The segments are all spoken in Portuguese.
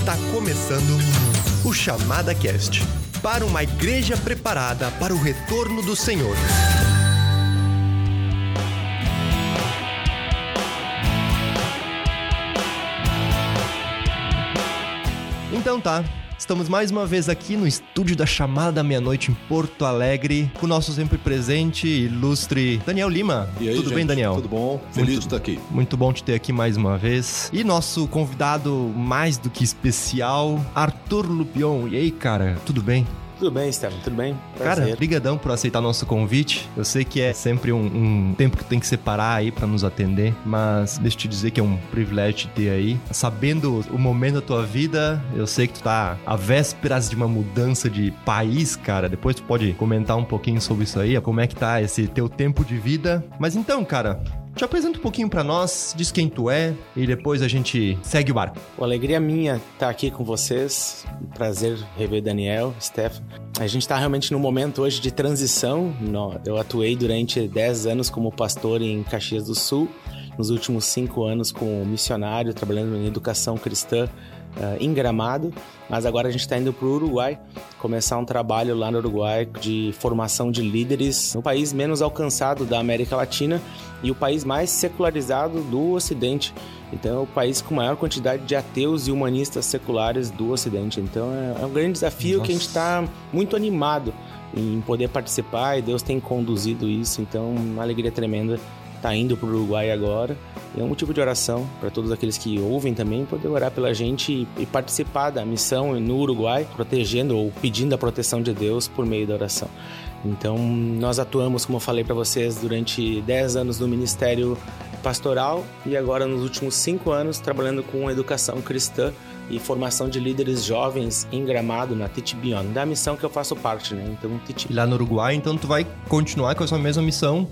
Está começando o Chamada Cast para uma igreja preparada para o retorno do Senhor. Então tá, Estamos mais uma vez aqui no estúdio da Chamada da Meia-Noite em Porto Alegre, com o nosso sempre presente, ilustre Daniel Lima. E aí, Tudo gente? bem, Daniel? Tudo bom? Feliz Muito- de estar aqui. Muito bom te ter aqui mais uma vez. E nosso convidado mais do que especial, Arthur Lupion. E aí, cara, tudo bem? Tudo bem, Estevam? Tudo bem? Cara, Prazer. brigadão por aceitar nosso convite. Eu sei que é sempre um, um tempo que tem que separar aí pra nos atender, mas deixa eu te dizer que é um privilégio te ter aí. Sabendo o momento da tua vida, eu sei que tu tá a vésperas de uma mudança de país, cara. Depois tu pode comentar um pouquinho sobre isso aí, como é que tá esse teu tempo de vida. Mas então, cara, te apresenta um pouquinho pra nós, diz quem tu é e depois a gente segue o barco. Uma alegria minha estar aqui com vocês. Prazer rever Daniel, Steph. A gente está realmente num momento hoje de transição. Eu atuei durante 10 anos como pastor em Caxias do Sul. Nos últimos 5 anos como missionário, trabalhando em educação cristã ah, em Gramado. Mas agora a gente está indo para o Uruguai, começar um trabalho lá no Uruguai de formação de líderes no país menos alcançado da América Latina e o país mais secularizado do Ocidente. Então é o país com maior quantidade de ateus e humanistas seculares do Ocidente. Então é, é um grande desafio que a gente está muito animado em poder participar e Deus tem conduzido isso. Então uma alegria tremenda estar indo para o Uruguai agora. E é um motivo de oração para todos aqueles que ouvem também poder orar pela gente e, participar da missão no Uruguai, protegendo ou pedindo a proteção de Deus por meio da oração. Então, nós atuamos, como eu falei para vocês, durante 10 anos no Ministério Pastoral e agora nos últimos 5 anos trabalhando com educação cristã e formação de líderes jovens em Gramado, na Beyond, da missão que eu faço parte, né? Então, Teach E lá no Uruguai, então tu vai continuar com essa mesma missão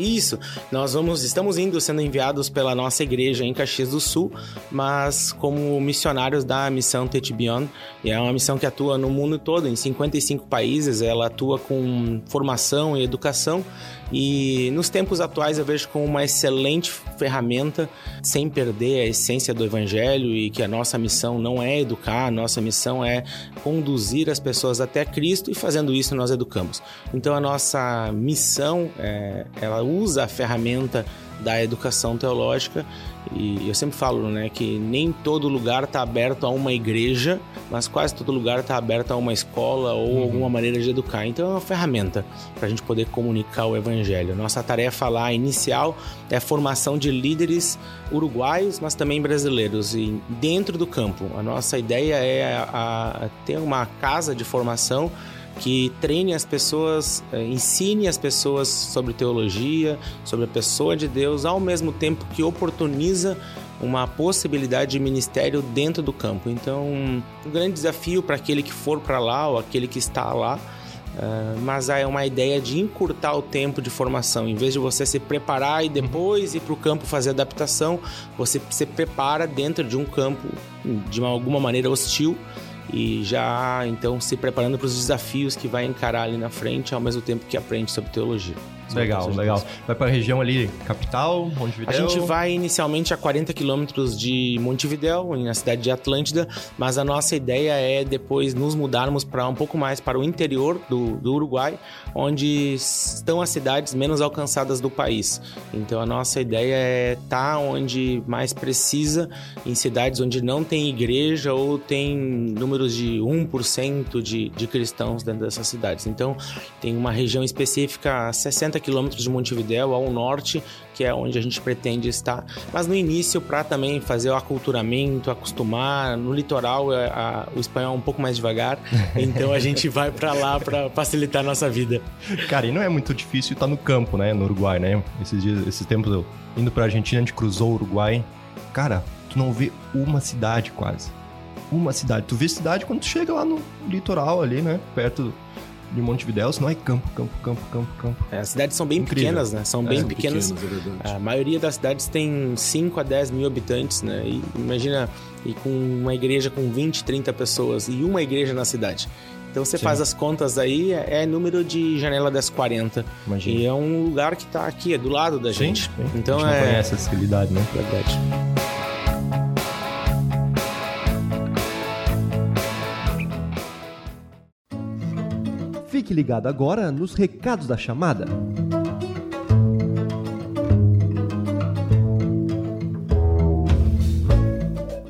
Isso, nós vamos, estamos indo sendo enviados pela nossa igreja em Caxias do Sul, mas como missionários da missão e é uma missão que atua no mundo todo, em 55 países, ela atua com formação e educação, e nos tempos atuais eu vejo como uma excelente ferramenta, sem perder a essência do evangelho e que a nossa missão não é educar, a nossa missão é conduzir as pessoas até Cristo e fazendo isso nós educamos. Então a nossa missão, é, ela usa a ferramenta da educação teológica e eu sempre falo, né, que nem todo lugar está aberto a uma igreja, mas quase todo lugar está aberto a uma escola ou alguma maneira de educar. Então é uma ferramenta para a gente poder comunicar o evangelho. Nossa tarefa lá inicial é a formação de líderes uruguaios, mas também brasileiros e dentro do campo. A nossa ideia é a- a ter uma casa de formação que treine as pessoas, eh, ensine as pessoas sobre teologia, sobre a pessoa de Deus, ao mesmo tempo que oportuniza uma possibilidade de ministério dentro do campo. Então, um grande desafio para aquele que for para lá ou aquele que está lá. eh, mas é uma ideia de encurtar o tempo de formação. Em vez de você se preparar e depois ir para o campo fazer adaptação, você se prepara dentro de um campo de uma- alguma maneira hostil e já então se preparando para os desafios que vai encarar ali na frente, ao mesmo tempo que aprende sobre teologia. Sobre Legal, legal. Vai pra região ali, capital, Montevideo. A gente vai inicialmente a 40 quilômetros de Montevideo, na cidade de Atlântida, mas a nossa ideia é depois nos mudarmos para um pouco mais para o interior do, do Uruguai, onde estão as cidades menos alcançadas do país. Então a nossa ideia é estar onde mais precisa, em cidades onde não tem igreja ou tem números de 1% de, de cristãos dentro dessas cidades. Então tem uma região específica a 60 quilômetros de Montevideo, ao norte, que é onde a gente pretende estar. Mas no início, para também fazer o aculturamento, acostumar, no litoral é, a- o espanhol é um pouco mais devagar, então a gente vai para lá para facilitar a nossa vida. Cara, e não é muito difícil estar no campo, né? No Uruguai, né? Esses dias, esses tempos eu indo pra Argentina, a gente cruzou o Uruguai. Cara, tu não vê uma cidade quase. Uma cidade. Tu vê cidade quando tu chega lá no litoral ali, né? Perto de Montevideo, senão é campo, campo, campo, campo, campo. É, as cidades são bem Incrível. pequenas, né? São bem São pequenas. é. A maioria das cidades tem 5 a 10 mil habitantes, né? E imagina, e com uma igreja com 20, 30 pessoas e uma igreja na cidade. Então você Sim. faz as contas aí, é, é número de janela das 40. Imagina. E é um lugar que tá aqui, é do lado da gente. Sim. Então a gente é. não conhece essa realidade, né? Verdade. Fique ligado agora nos recados da chamada.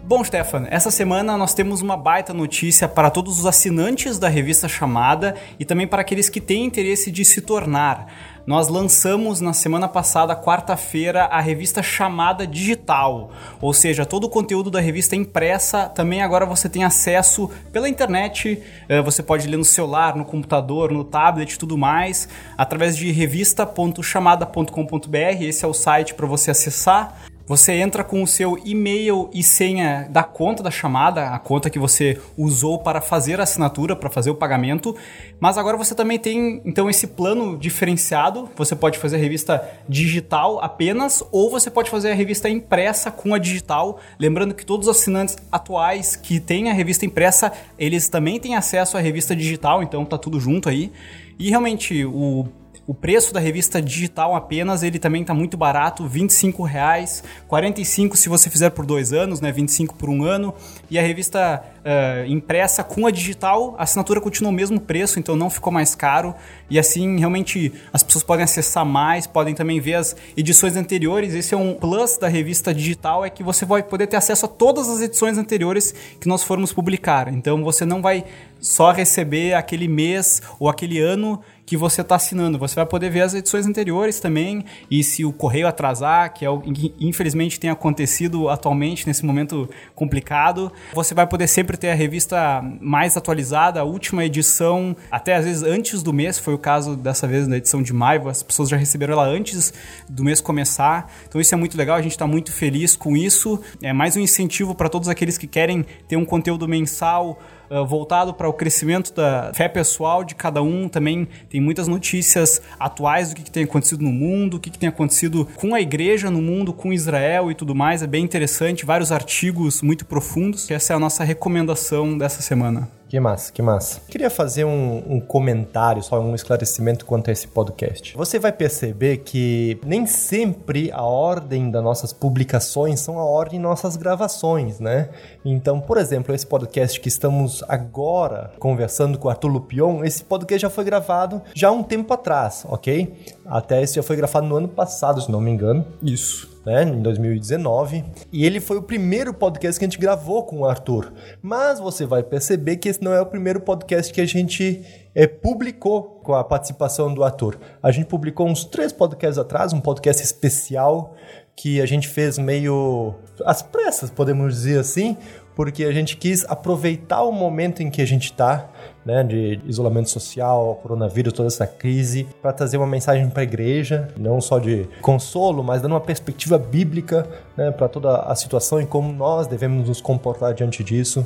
Bom, Stefan, essa semana nós temos uma baita notícia para todos os assinantes da revista Chamada e também para aqueles que têm interesse de se tornar. Nós lançamos na semana passada, quarta-feira, a revista Chamada Digital, ou seja, todo o conteúdo da revista impressa. Também agora você tem acesso pela internet, eh, você pode ler no celular, no computador, no tablet e tudo mais, através de revista.chamada.com.br, esse é o site para você acessar. Você entra com o seu e-mail e senha da conta da chamada, a conta que você usou para fazer a assinatura, para fazer o pagamento. Mas agora você também tem então esse plano diferenciado. Você pode fazer a revista digital apenas, ou você pode fazer a revista impressa com a digital. Lembrando que todos os assinantes atuais que têm a revista impressa, eles também têm acesso à revista digital, então tá tudo junto aí. E realmente o o preço da revista digital apenas, ele também está muito barato, 25 reais, 45 se você fizer por dois anos, né, 25 por um ano. E a revista uh, impressa com a digital, a assinatura continua o mesmo preço, então não ficou mais caro. E assim, realmente, as pessoas podem acessar mais, podem também ver as edições anteriores. Esse é um plus da revista digital, é que você vai poder ter acesso a todas as edições anteriores que nós formos publicar. Então você não vai só receber aquele mês ou aquele ano que você está assinando. Você vai poder ver as edições anteriores também e se o correio atrasar, que é o que infelizmente tem acontecido atualmente nesse momento complicado, você vai poder sempre ter a revista mais atualizada, a última edição, até às vezes antes do mês, foi o caso dessa vez na edição de maio, as pessoas já receberam ela antes do mês começar. Então isso é muito legal, a gente está muito feliz com isso. É mais um incentivo para todos aqueles que querem ter um conteúdo mensal uh, voltado para o crescimento da fé pessoal de cada um. Também tem muitas notícias atuais do que, que tem acontecido no mundo, o que, que tem acontecido com a igreja no mundo, com Israel e tudo mais. É bem interessante, vários artigos muito profundos. Essa é a nossa recomendação dessa semana. Que massa, que massa. Queria fazer um, um, comentário, só um esclarecimento quanto a esse podcast. Você vai perceber que nem sempre a ordem das nossas publicações são a ordem de nossas gravações, né? Então, por exemplo, esse podcast que estamos agora conversando com o Arthur Lupion, esse podcast já foi gravado já há um tempo atrás, ok? Até esse já foi gravado no ano passado, se não me engano. Isso né, em 2019. E ele foi o primeiro podcast que a gente gravou com o Arthur. Mas você vai perceber que esse não é o primeiro podcast que a gente é, publicou com a participação do Arthur. A gente publicou uns três podcasts atrás, um podcast especial que a gente fez meio às pressas, podemos dizer assim, porque a gente quis aproveitar o momento em que a gente está né, de isolamento social, coronavírus, toda essa crise, para trazer uma mensagem para a igreja, não só de consolo, mas dando uma perspectiva bíblica né, para toda a situação e como nós devemos nos comportar diante disso.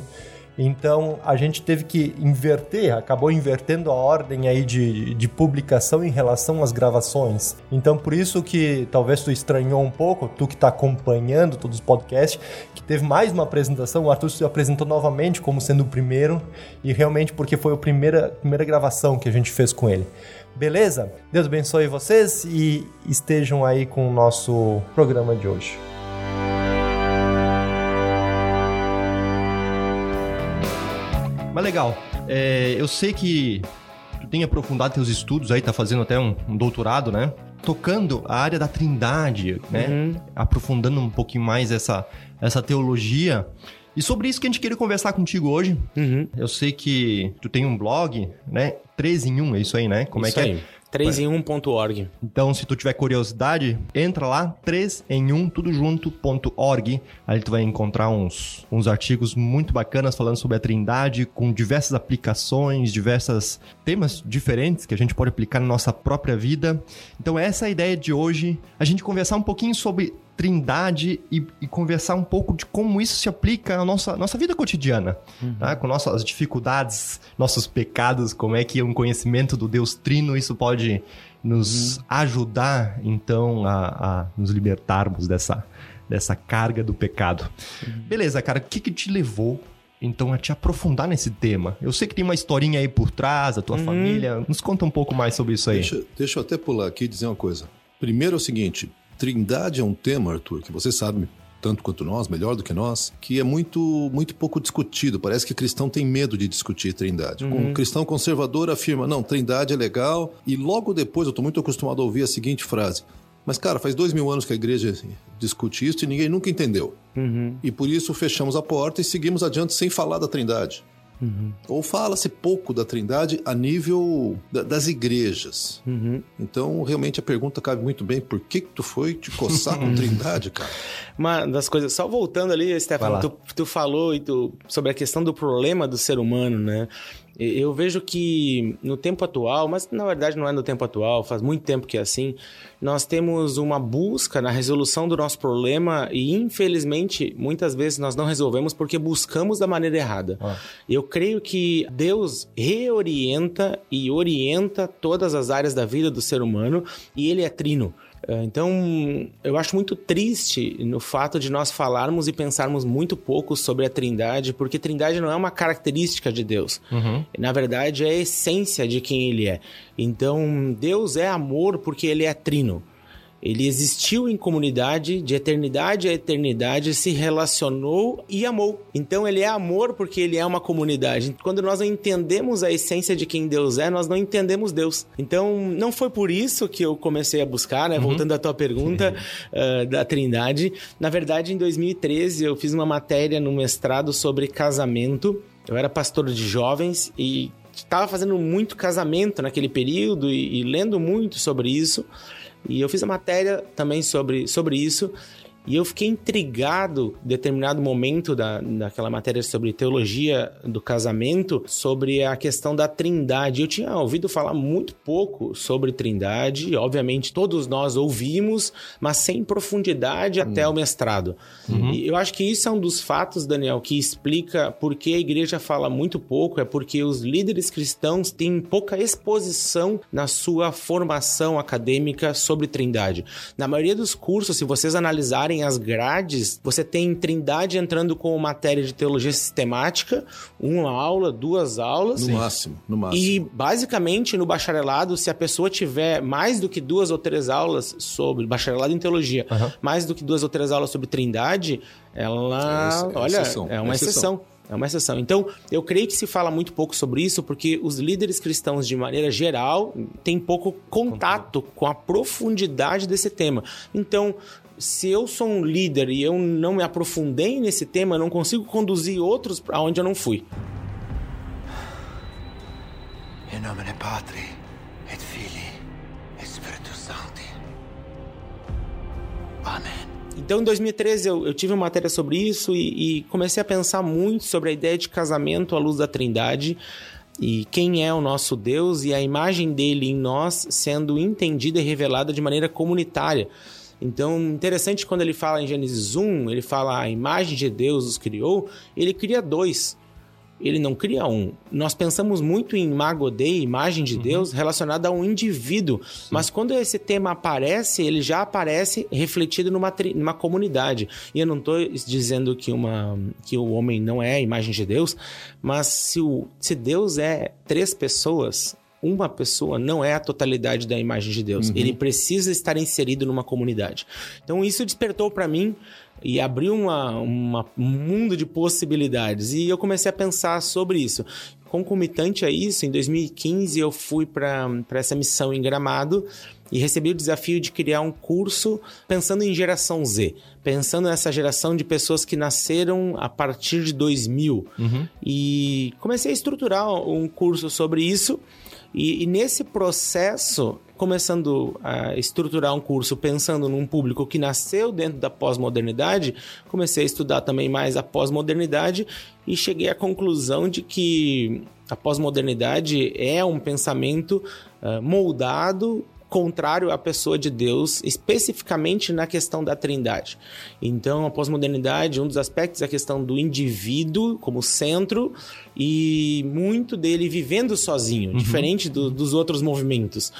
Então a gente teve que inverter, acabou invertendo a ordem aí de, de publicação em relação às gravações. Então por isso que talvez tu estranhou um pouco, tu que está acompanhando todos os podcasts, que teve mais uma apresentação, o Arthur se apresentou novamente como sendo o primeiro, e realmente porque foi a primeira, primeira gravação que a gente fez com ele. Beleza? Deus abençoe vocês e estejam aí com o nosso programa de hoje. Mas legal. É, eu sei que tu tem aprofundado teus estudos aí, tá fazendo até um, um doutorado, né? Tocando a área da trindade, né? Uhum. Aprofundando um pouquinho mais essa, essa teologia. E sobre isso que a gente queria conversar contigo hoje. Uhum. Eu sei que tu tem um blog, né? 3 em 1, é isso aí, né? Como isso é que é? aí. é? 3 em 1.org. Então, se tu tiver curiosidade, entra lá, 3 em 1, tudo junto.org. Aí tu vai encontrar uns, uns artigos muito bacanas falando sobre a Trindade, com diversas aplicações, diversos temas diferentes que a gente pode aplicar na nossa própria vida. Então, essa é a ideia de hoje, a gente conversar um pouquinho sobre trindade e, e, conversar um pouco de como isso se aplica à nossa, nossa vida cotidiana, uhum. tá? com nossas dificuldades, nossos pecados, como é que um conhecimento do Deus Trino isso pode nos uhum. ajudar, então, a, a, nos libertarmos dessa, dessa carga do pecado. Uhum. Beleza, cara, o que, que te levou então a te aprofundar nesse tema. Eu sei que tem uma historinha aí por trás, a tua uhum. família. Nos conta um pouco mais sobre isso aí. Deixa, deixa eu até pular aqui e dizer uma coisa. Primeiro é o seguinte: Trindade é um tema, Arthur, que você sabe tanto quanto nós, melhor do que nós, que é muito, muito pouco discutido. Parece que cristão tem medo de discutir trindade. Uhum. Um cristão conservador afirma, não, trindade é legal, e logo depois eu estou muito acostumado a ouvir a seguinte frase. Mas, cara, faz dois mil anos que a igreja discute isso e ninguém nunca entendeu. Uhum. E por isso fechamos a porta e seguimos adiante sem falar da trindade. Uhum. Ou fala-se pouco da Trindade a nível da, das igrejas. Uhum. Então, realmente, a pergunta cabe muito bem: por que, que tu foi te coçar com Trindade, cara? Uma das coisas, só voltando ali, Stefano, tu, tu falou tu, sobre a questão do problema do ser humano, né? Eu vejo que no tempo atual, mas na verdade não é no tempo atual, faz muito tempo que é assim, nós temos uma busca na resolução do nosso problema e infelizmente muitas vezes nós não resolvemos porque buscamos da maneira errada. Ah. Eu creio que Deus reorienta e orienta todas as áreas da vida do ser humano e ele é trino. É, então, eu acho muito triste no fato de nós falarmos e pensarmos muito pouco sobre a Trindade, porque Trindade não é uma característica de Deus. Uhum. Na verdade, é a essência de quem Ele é. Então, Deus é amor porque Ele é trino. Ele existiu em comunidade, de eternidade a eternidade, se relacionou e amou. Então ele é amor porque ele é uma comunidade. Quando nós não entendemos a essência de quem Deus é, nós não entendemos Deus. Então não foi por isso que eu comecei a buscar, né? Uhum. Voltando à tua pergunta uh, da Trindade. Na verdade, em 2013 eu fiz uma matéria no mestrado sobre casamento. Eu era pastor de jovens e estava fazendo muito casamento naquele período e, e lendo muito sobre isso. E eu fiz a matéria também sobre, sobre isso. E eu fiquei intrigado em determinado momento da, daquela matéria sobre teologia do casamento, sobre a questão da trindade. Eu tinha ouvido falar muito pouco sobre trindade, obviamente todos nós ouvimos, mas sem profundidade uhum. até o mestrado. Uhum. E eu acho que isso é um dos fatos, Daniel, que explica por que a igreja fala muito pouco, é porque os líderes cristãos têm pouca exposição na sua formação acadêmica sobre trindade. Na maioria dos cursos, se vocês analisarem as grades, você tem Trindade entrando com matéria de teologia sistemática, uma aula, duas aulas. No Sim. máximo, no máximo. E basicamente no bacharelado, se a pessoa tiver mais do que duas ou três aulas sobre bacharelado em teologia, uhum. mais do que duas ou três aulas sobre Trindade, ela, é, é olha, exceção, é uma é exceção. exceção. É uma exceção. Então, eu creio que se fala muito pouco sobre isso porque os líderes cristãos, de maneira geral, têm pouco contato com a profundidade desse tema. Então, se eu sou um líder e eu não me aprofundei nesse tema, eu não consigo conduzir outros para onde eu não fui. Em nome Padre, et Santo. Amém. Então, em 2013, eu, eu, tive uma matéria sobre isso e, e comecei a pensar muito sobre a ideia de casamento à luz da Trindade e quem é o nosso Deus e a imagem dele em nós sendo entendida e revelada de maneira comunitária. Então, interessante quando ele fala em Gênesis 1, ele fala a imagem de Deus os criou, ele cria dois. Ele não cria um. Nós pensamos muito em Imago Dei, imagem de uhum. Deus, relacionada a um indivíduo. Sim. Mas quando esse tema aparece, ele já aparece refletido numa, numa comunidade. E eu não estou dizendo que, uma, que o homem não é a imagem de Deus, mas se, o, se Deus é três pessoas, uma pessoa não é a totalidade da imagem de Deus. Uhum. Ele precisa estar inserido numa comunidade. Então isso despertou para mim e abriu uma, uma, um mundo de possibilidades. E eu comecei a pensar sobre isso. Concomitante a isso, em 2015 eu fui para essa missão em Gramado e recebi o desafio de criar um curso pensando em geração Z, pensando nessa geração de pessoas que nasceram a partir de 2000. Uhum. E comecei a estruturar um curso sobre isso. E, e, nesse processo, começando a estruturar um curso pensando num público que nasceu dentro da pós-modernidade, comecei a estudar também mais a pós-modernidade e cheguei à conclusão de que a pós-modernidade é um pensamento uh, moldado contrário à pessoa de Deus, especificamente na questão da trindade. Então, a pós-modernidade, um dos aspectos é a questão do indivíduo como centro e muito dele vivendo sozinho, uhum. diferente do, dos outros movimentos.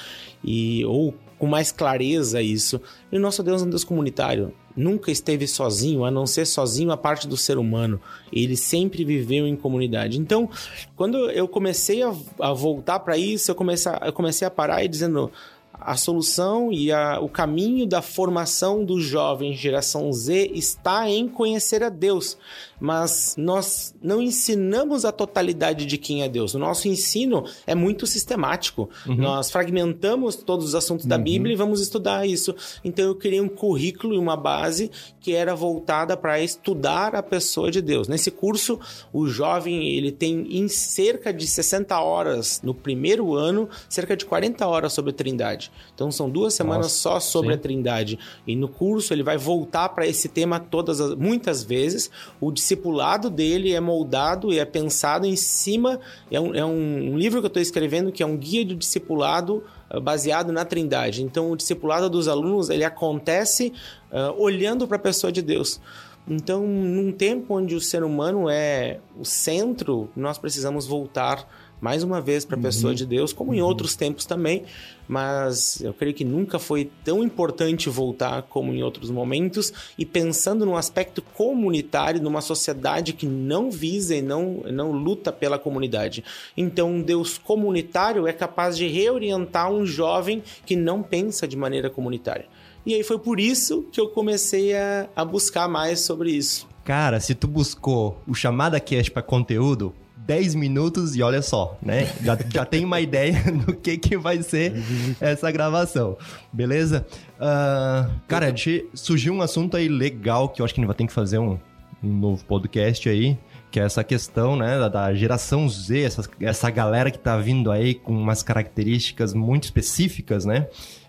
E, ou com mais clareza isso. E o nosso Deus é um Deus comunitário. Nunca esteve sozinho, a não ser sozinho a parte do ser humano. Ele sempre viveu em comunidade. Então, quando eu comecei a, a voltar para isso, eu comecei, eu comecei a parar e dizendo: a solução e a, o caminho da formação do jovem geração Z está em conhecer a Deus mas nós não ensinamos a totalidade de quem é Deus. O nosso ensino é muito sistemático. Uhum. Nós fragmentamos todos os assuntos uhum. da Bíblia e vamos estudar isso. Então eu criei um currículo e uma base que era voltada para estudar a pessoa de Deus. Nesse curso, o jovem ele tem em cerca de 60 horas no primeiro ano, cerca de 40 horas sobre a Trindade. Então são duas semanas Nossa, só sobre sim. a Trindade. E no curso ele vai voltar para esse tema todas as, muitas vezes. O discipulado dele é moldado e é pensado em cima. É um, é um livro que eu estou escrevendo que é um guia de discipulado uh, baseado na Trindade. Então, o discipulado dos alunos ele acontece uh, olhando para a pessoa de Deus. Então, num tempo onde o ser humano é o centro, nós precisamos voltar mais uma vez para a pessoa uhum. de Deus, como em uhum. outros tempos também, mas eu creio que nunca foi tão importante voltar como em outros momentos e pensando no aspecto comunitário, numa sociedade que não visa e não, não luta pela comunidade. Então, um Deus comunitário é capaz de reorientar um jovem que não pensa de maneira comunitária. E aí foi por isso que eu comecei a, a buscar mais sobre isso. Cara, se tu buscou o Chamada Cast para conteúdo, 10 minutos e olha só, né? Já, já tem uma ideia do que, que vai ser essa gravação, beleza? Uh, cara, surgiu um assunto aí legal que eu acho que a gente vai ter que fazer um, um novo podcast aí, que é essa questão, né, da, da geração Z, essa, essa galera que tá vindo aí com umas características muito específicas, né?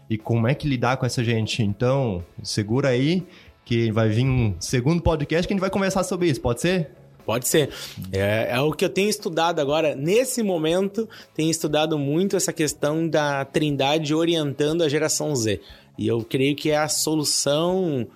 E como é que lidar com essa gente? Então, segura aí que vai vir um segundo podcast que a gente vai conversar sobre isso, pode ser? Pode ser. É, é, o que eu tenho estudado agora. Nesse momento, tenho estudado muito essa questão da trindade orientando a geração Z. E eu creio que é a solução.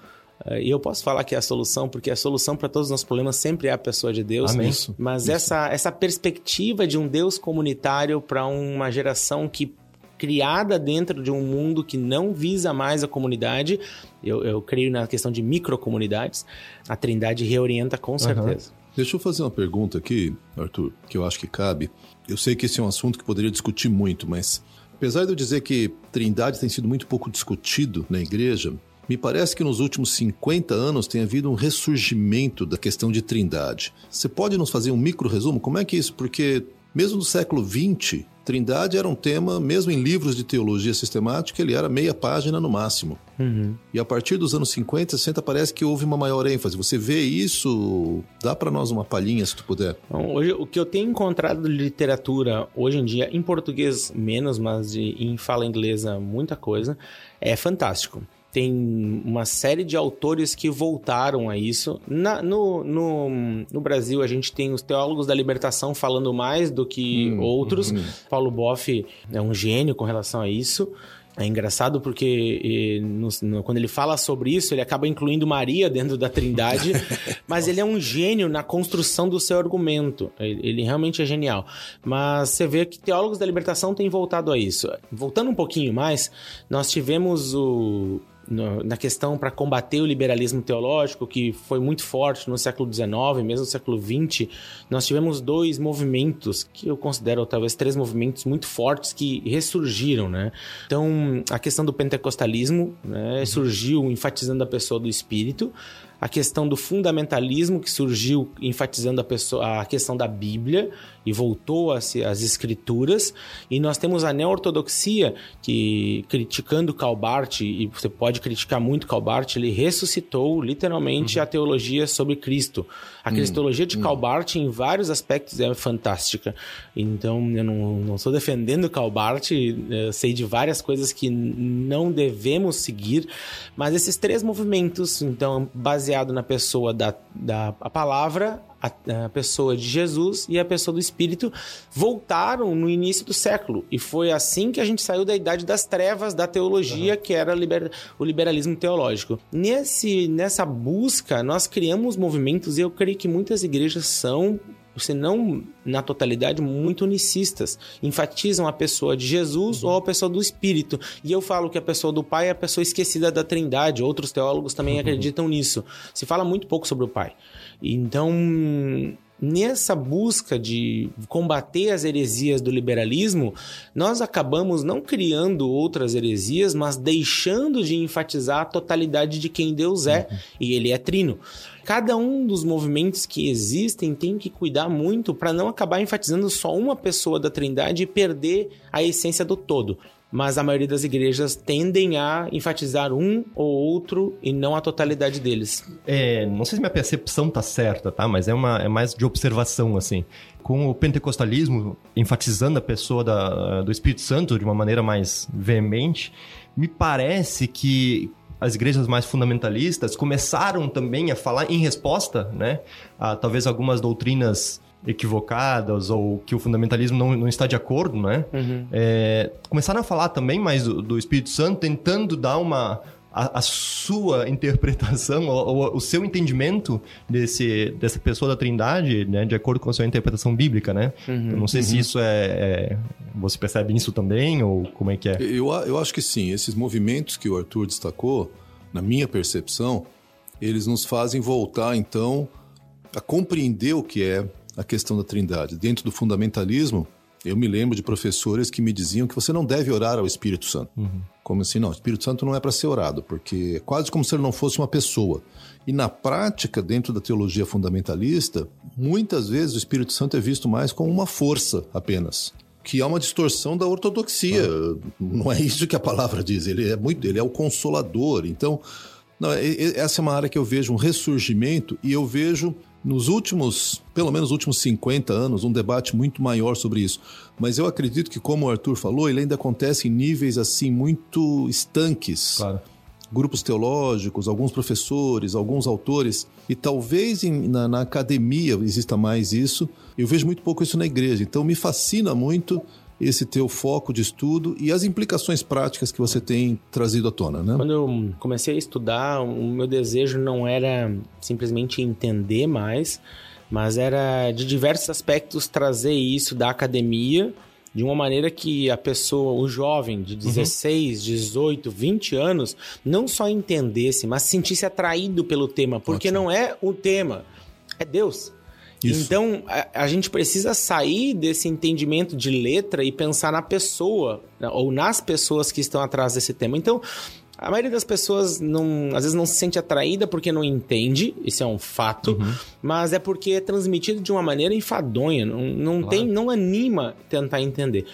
Eh, e eu posso falar que é a solução, porque a solução para todos os nossos problemas sempre é a pessoa de Deus. Amém. Isso. Mas Isso. Essa, essa perspectiva de um Deus comunitário para uma geração que criada dentro de um mundo que não visa mais a comunidade, eu, eu creio na questão de microcomunidades, a Trindade reorienta com certeza. Uhum. Deixa eu fazer uma pergunta aqui, Arthur, que eu acho que cabe. Eu sei que esse é um assunto que poderia discutir muito, mas apesar de eu dizer que Trindade tem sido muito pouco discutido na igreja, me parece que nos últimos 50 anos tem havido um ressurgimento da questão de Trindade. Você pode nos fazer um micro resumo? Como é que é isso? Porque mesmo no século XX, Trindade era um tema, mesmo em livros de teologia sistemática, ele era meia página no máximo. Uhum. E a partir dos anos 50, 60, parece que houve uma maior ênfase. Você vê isso? Dá para nós uma palhinha, se tu puder. Então, hoje, o que eu tenho encontrado de literatura hoje em dia, em português menos, mas de, em fala inglesa muita coisa, é fantástico tem uma série de autores que voltaram a isso. Na, no, no, no, Brasil, a gente tem os teólogos da libertação falando mais do que hum, outros. Hum. Paulo Boff é um gênio com relação a isso. É engraçado porque e, no, no, quando ele fala sobre isso, ele acaba incluindo Maria dentro da Trindade, mas ele é um gênio na construção do seu argumento. Ele, ele, realmente é genial. Mas você vê que teólogos da libertação têm voltado a isso. Voltando um pouquinho mais, nós tivemos o, no, na questão para combater o liberalismo teológico, que foi muito forte no século XIX, mesmo no século XX, nós tivemos dois movimentos, que eu considero talvez três movimentos muito fortes que ressurgiram, né? Então, a questão do pentecostalismo né, surgiu enfatizando a pessoa do Espírito, a questão do fundamentalismo que surgiu enfatizando a, pessoa, a questão da Bíblia e voltou às escrituras, e nós temos a neo-ortodoxia que, criticando Calbart, e você pode criticar muito Calbart, ele ressuscitou literalmente uhum. a teologia sobre Cristo. A cristologia de uhum. Calbart, em vários aspectos, é fantástica. Então, eu não, não estou defendendo Calbart, sei de várias coisas que não devemos seguir, mas esses três movimentos, então, baseado na pessoa da, da a palavra, a, a, pessoa de Jesus e a pessoa do Espírito voltaram no início do século. E foi assim que a gente saiu da idade das trevas da teologia, uhum. que era liber, o liberalismo teológico. Nesse, nessa busca, nós criamos movimentos, e eu creio que muitas igrejas são se não na totalidade, muito unicistas. Enfatizam a pessoa de Jesus uhum. ou a pessoa do Espírito. E eu falo que a pessoa do Pai é a pessoa esquecida da Trindade. Outros teólogos também uhum. acreditam nisso. Se fala muito pouco sobre o Pai. Então, nessa busca de combater as heresias do liberalismo, nós acabamos não criando outras heresias, mas deixando de enfatizar a totalidade de quem Deus é, uhum. e ele é trino. Cada um dos movimentos que existem tem que cuidar muito para não acabar enfatizando só uma pessoa da Trindade e perder a essência do todo mas a maioria das igrejas tendem a enfatizar um ou outro e não a totalidade deles. É, não sei se minha percepção tá certa, tá? Mas é, uma, é mais de observação, assim. Com o pentecostalismo enfatizando a pessoa da, do Espírito Santo de uma maneira mais veemente, me parece que as igrejas mais fundamentalistas começaram também a falar em resposta, né? A talvez algumas doutrinas equivocadas ou que o fundamentalismo não, não está de acordo, né? Uhum. É, começaram a falar também mais do, do Espírito Santo, tentando dar uma a, a, sua interpretação, ou, o seu entendimento desse, dessa pessoa da Trindade, né, de acordo com a sua interpretação bíblica, né? Uhum, eu não sei uhum. se isso é, é, Você percebe isso também, ou como é que é? Eu, eu acho que sim. Esses movimentos que o Arthur destacou, na minha percepção, eles nos fazem voltar, então, a compreender o que é a questão da trindade. Dentro do fundamentalismo, eu me lembro de professores que me diziam que você não deve orar ao Espírito Santo. Uhum. Como assim? Não, o Espírito Santo não é para ser orado, porque é quase como se ele não fosse uma pessoa. E na prática, dentro da teologia fundamentalista, muitas vezes o Espírito Santo é visto mais como uma força apenas que é uma distorção da ortodoxia. Ah. Não é isso que a palavra diz. Ele é muito, ele é o consolador. Então, não, essa é uma área que eu vejo um ressurgimento e eu vejo nos últimos, pelo menos últimos 50 anos, um debate muito maior sobre isso. Mas eu acredito que, como o Arthur falou, ele ainda acontece em níveis assim muito estanques. Claro. Grupos teológicos, alguns professores, alguns autores, e talvez em, na, na academia exista mais isso. Eu vejo muito pouco isso na igreja. Então me fascina muito esse teu foco de estudo e as implicações práticas que você tem trazido à tona, né? Quando eu comecei a estudar, o meu desejo não era simplesmente entender mais, mas era de diversos aspectos trazer isso da academia de uma maneira que a pessoa, o jovem de 16, uhum. 18, 20 anos, não só entendesse, mas sentisse atraído pelo tema, porque Ótimo. não é o tema, é Deus. Isso. Então, a, a, gente precisa sair desse entendimento de letra e pensar na pessoa, né, ou nas pessoas que estão atrás desse tema. Então, a maioria das pessoas não, às vezes não se sente atraída porque não entende, isso é um fato, uhum. mas é porque é transmitido de uma maneira enfadonha, não, não claro. tem, não anima tentar entender.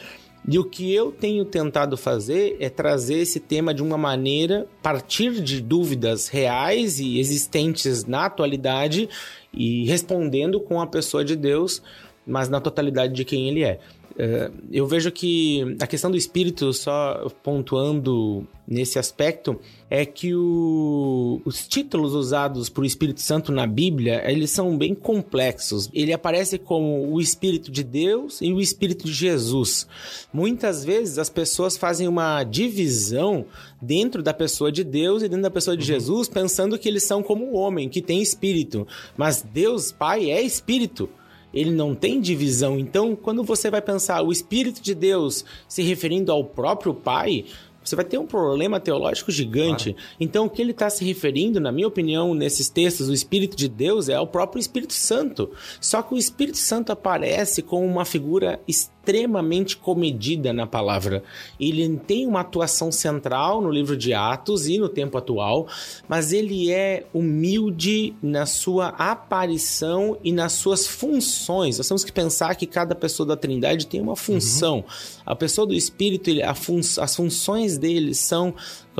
E o que eu tenho tentado fazer é trazer esse tema de uma maneira, partir de dúvidas reais e existentes na atualidade e respondendo com a pessoa de Deus, mas na totalidade de quem ele é. Uh, eu vejo que a questão do espírito, só pontuando nesse aspecto, é que o, os títulos usados por Espírito Santo na Bíblia, eles são bem complexos. Ele aparece como o Espírito de Deus e o Espírito de Jesus. Muitas vezes as pessoas fazem uma divisão dentro da pessoa de Deus e dentro da pessoa de uhum. Jesus, pensando que eles são como o homem, que tem espírito. Mas Deus, Pai, é espírito ele não tem divisão. Então, quando você vai pensar o Espírito de Deus se referindo ao próprio Pai, você vai ter um problema teológico gigante. Claro. Então, o que ele está se referindo, na minha opinião, nesses textos, o Espírito de Deus é o próprio Espírito Santo. Só que o Espírito Santo aparece como uma figura extremamente comedida na palavra. Ele tem uma atuação central no livro de Atos e no tempo atual, mas ele é humilde na sua aparição e nas suas funções. Nós temos que pensar que cada pessoa da Trindade tem uma função. Uhum. A pessoa do Espírito, fun as funções dele são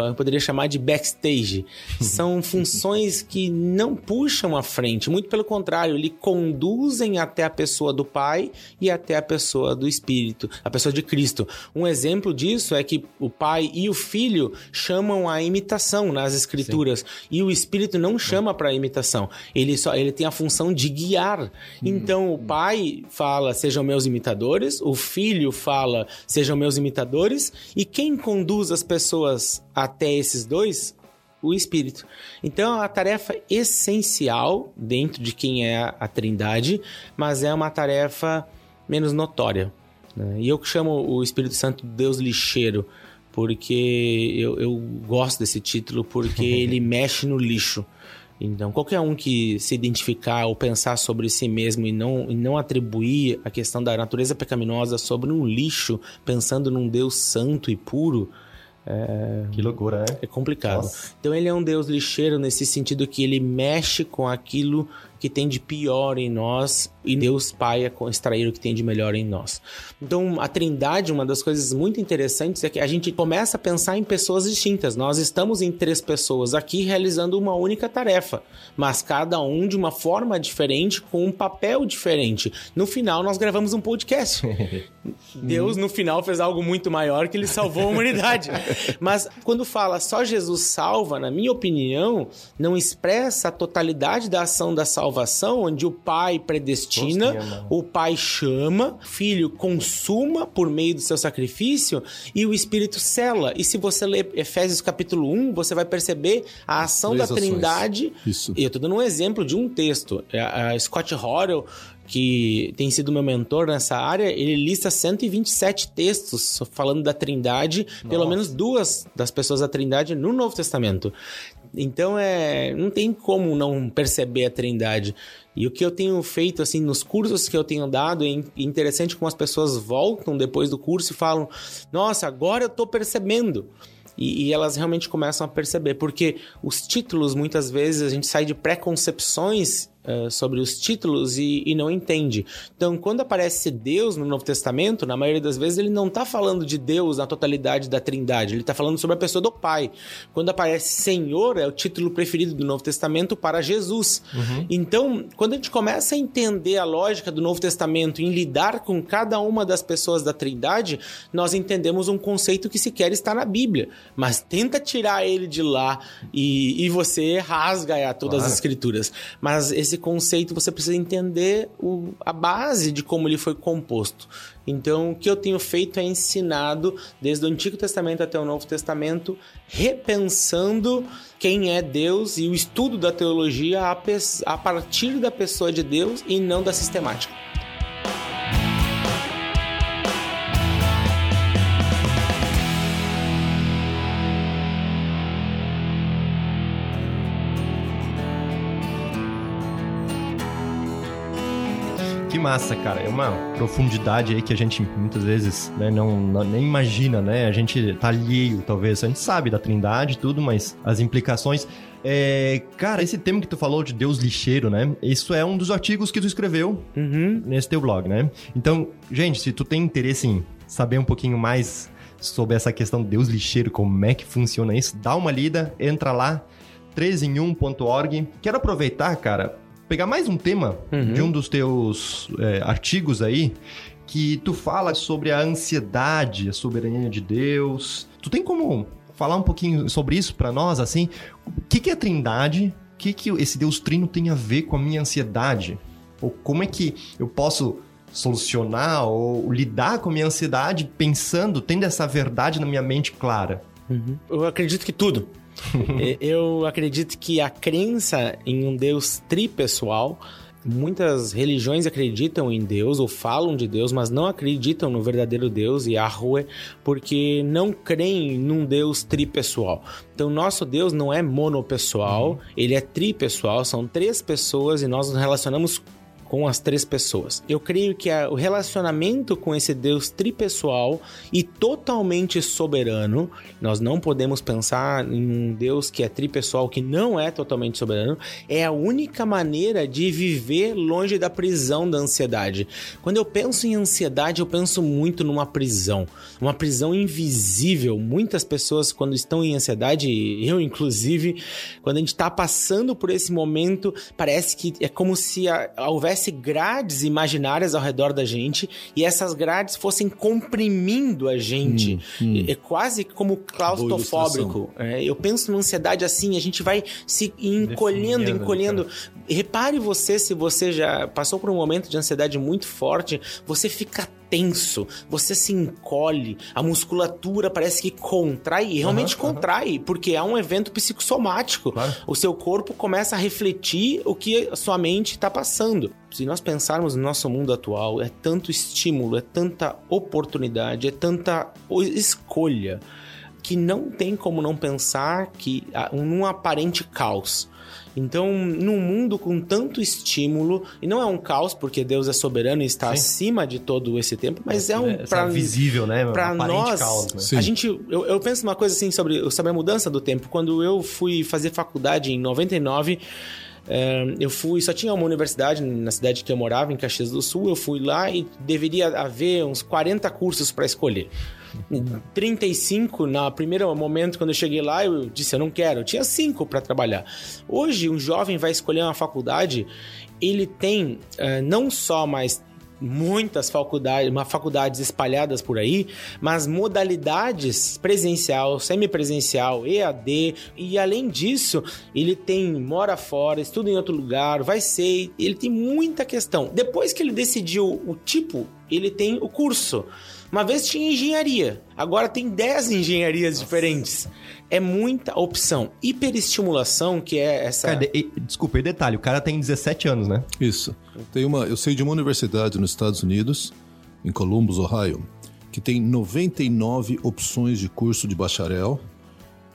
eu poderia chamar de backstage. São funções que não puxam à frente, muito pelo contrário, ele conduzem até a pessoa do Pai e até a pessoa do Espírito, a pessoa de Cristo. Um exemplo disso é que o Pai e o Filho chamam a imitação nas Escrituras Sim. e o Espírito não chama para imitação. Ele só ele tem a função de guiar. Hum. Então o Pai fala: "Sejam meus imitadores", o Filho fala: "Sejam meus imitadores", e quem conduz as pessoas até esses dois, o Espírito. Então é uma tarefa essencial dentro de quem é a Trindade, mas é uma tarefa menos notória. Né? E eu chamo o Espírito Santo de Deus lixeiro, porque eu, eu gosto desse título, porque ele mexe no lixo. Então, qualquer um que se identificar ou pensar sobre si mesmo e não, e não atribuir a questão da natureza pecaminosa sobre um lixo, pensando num Deus santo e puro, é, que loucura, é? É complicado. Nossa. Então ele é um Deus lixeiro nesse sentido que ele mexe com aquilo que tem de pior em nós e Deus Pai é extrair o que tem de melhor em nós. Então, a Trindade, uma das coisas muito interessantes é que a gente começa a pensar em pessoas distintas. Nós estamos em três pessoas aqui realizando uma única tarefa, mas cada um de uma forma diferente, com um papel diferente. No final, nós gravamos um podcast. Deus, no final, fez algo muito maior que ele salvou a humanidade. mas quando fala só Jesus salva, na minha opinião, não expressa a totalidade da ação da salvação salvação, onde o pai predestina, o pai chama, o filho consuma por meio do seu sacrifício e o espírito cela. E se você ler Efésios capítulo 1, você vai perceber a ação Três da Trindade. Isso. E eu tô dando um exemplo de um texto. É, a Scott Horrell que tem sido meu mentor nessa área, ele lista 127 textos falando da Trindade, Nossa. pelo menos duas das pessoas da Trindade no Novo Testamento. Então é, não tem como não perceber a Trindade. E o que eu tenho feito assim nos cursos que eu tenho dado é interessante como as pessoas voltam depois do curso e falam: "Nossa, agora eu estou percebendo". E, e, elas realmente começam a perceber, porque os títulos muitas vezes a gente sai de preconcepções uh, sobre os títulos e, e, não entende. Então, quando aparece Deus no Novo Testamento, na maioria das vezes ele não está falando de Deus na totalidade da Trindade, ele está falando sobre a pessoa do Pai. Quando aparece Senhor, é o título preferido do Novo Testamento para Jesus. Uhum. Então, quando a gente começa a entender a lógica do Novo Testamento em lidar com cada uma das pessoas da Trindade, nós entendemos um conceito que sequer está na Bíblia. Mas tenta tirar ele de lá e, e você rasga todas claro. as escrituras. Mas esse esse conceito você precisa entender o, a base de como ele foi composto. Então, o que eu tenho feito é ensinado desde o Antigo Testamento até o Novo Testamento, repensando quem é Deus e o estudo da teologia a, a partir da pessoa de Deus e não da sistemática. Que massa, cara. É uma profundidade aí que a gente muitas vezes né, não, não, nem imagina, né? A gente tá alheio, talvez. A gente sabe da trindade e tudo, mas as implicações. É, cara, esse tema que tu falou de Deus lixeiro, né? Isso é um dos artigos que tu escreveu uhum. nesse teu blog, né? Então, gente, se tu tem interesse em saber um pouquinho mais sobre essa questão de Deus lixeiro, como é que funciona isso, dá uma lida, entra lá, 3em1.org. Quero aproveitar, cara, pegar mais um tema uhum. de um dos teus é, artigos aí, que tu fala sobre a ansiedade, a soberania de Deus. Tu tem como falar um pouquinho sobre isso para nós, assim? O que, que é trindade? O que, que esse Deus trino tem a ver com a minha ansiedade? Ou como é que eu posso solucionar ou lidar com a minha ansiedade pensando, tendo essa verdade na minha mente clara? Uhum. Eu acredito que tudo. eu acredito que a crença em um Deus tripessoal Muitas religiões acreditam em Deus ou falam de Deus, mas não acreditam no verdadeiro Deus, Yahweh, porque não creem num Deus tripessoal. Então, nosso Deus não é monopessoal, uhum. ele é tripessoal, são três pessoas e nós nos relacionamos com as três pessoas. Eu creio que o relacionamento com esse Deus tripessoal e totalmente soberano, nós não podemos pensar em um Deus que é tripessoal que não é totalmente soberano, é a única maneira de viver longe da prisão da ansiedade. Quando eu penso em ansiedade, eu penso muito numa prisão, uma prisão invisível. Muitas pessoas quando estão em ansiedade, eu inclusive, quando a gente está passando por esse momento, parece que é como se houvesse houvesse grades imaginárias ao redor da gente e essas grades fossem comprimindo a gente. Hum, hum. É quase como claustrofóbico. É, eu penso numa ansiedade assim, a gente vai se encolhendo, Definindo, encolhendo. Cara. Repare você se você já passou por um momento de ansiedade muito forte, você fica tenso, você se encolhe, a musculatura parece que contrai, e realmente uhum, contrai, uhum. porque é um evento psicossomático. Claro. O seu corpo começa a refletir o que a sua mente está passando. Se nós pensarmos no nosso mundo atual, é tanto estímulo, é tanta oportunidade, é tanta escolha que não tem como não pensar que num aparente caos Então, num mundo com tanto estímulo, e não é um caos, porque Deus é soberano e está Sim. acima de todo esse tempo, mas é, é um. Pra, visível, né? Para nós, caos, né? a gente. Eu, eu penso uma coisa assim sobre, sobre a mudança do tempo. Quando eu fui fazer faculdade em 99. É, eu fui, só tinha uma universidade na cidade que eu morava, em Caxias do Sul. Eu fui lá e deveria haver uns 40 cursos para escolher. 35, no primeiro momento, quando eu cheguei lá, eu disse: Eu não quero. Eu tinha 5 para trabalhar. Hoje, um jovem vai escolher uma faculdade, ele tem uh, não só mais muitas faculdades, uma faculdades espalhadas por aí, mas modalidades presencial, semipresencial, EAD e além disso, ele tem mora fora, estuda em outro lugar, vai ser, ele tem muita questão. Depois que ele decidiu o tipo, ele tem o curso. Uma vez tinha engenharia, agora tem 10 engenharias Nossa. diferentes. É muita opção. Hiperestimulação, que é essa. Cara, de, desculpa, e detalhe: o cara tem 17 anos, né? Isso. Tem uma, eu sei de uma universidade nos Estados Unidos, em Columbus, Ohio, que tem 99 opções de curso de bacharel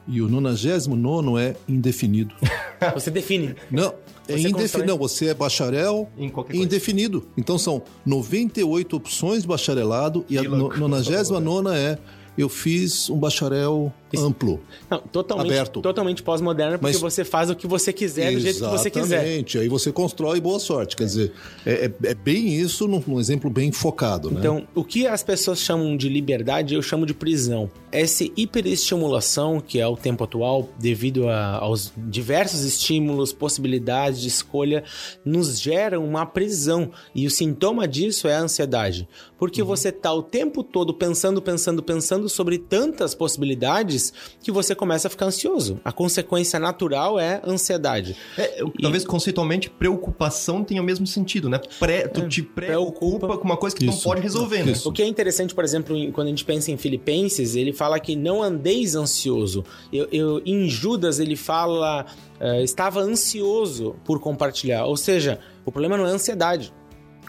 e o 99 é indefinido. Você define. Não, é indefinido. Não, você é bacharel indefinido. Então são 98 opções de bacharelado e a 99 é eu fiz um bacharel amplo. Não, totalmente, aberto. Totalmente pós-moderno, porque Mas, você faz o que você quiser do jeito que você quiser. Exatamente, aí você constrói boa sorte. Quer dizer, é, é, é bem isso num, num, exemplo bem focado. Né? Então, o que as pessoas chamam de liberdade, eu chamo de prisão. Essa hiperestimulação, que é o tempo atual, devido a, aos diversos estímulos, possibilidades de escolha, nos gera uma prisão. E o sintoma disso é a ansiedade. Porque uhum. você está o tempo todo pensando, pensando, pensando sobre tantas possibilidades que você começa a ficar ansioso. A consequência natural é ansiedade. É, e... Talvez conceitualmente preocupação tenha o mesmo sentido, né? Pré, tu é, te preocupa com uma coisa que Isso. não pode resolver, né? O que é interessante, por exemplo, quando a gente pensa em Filipenses, ele fala que não andeis ansioso. Eu, eu em Judas ele fala uh, estava ansioso por compartilhar. Ou seja, o problema não é ansiedade.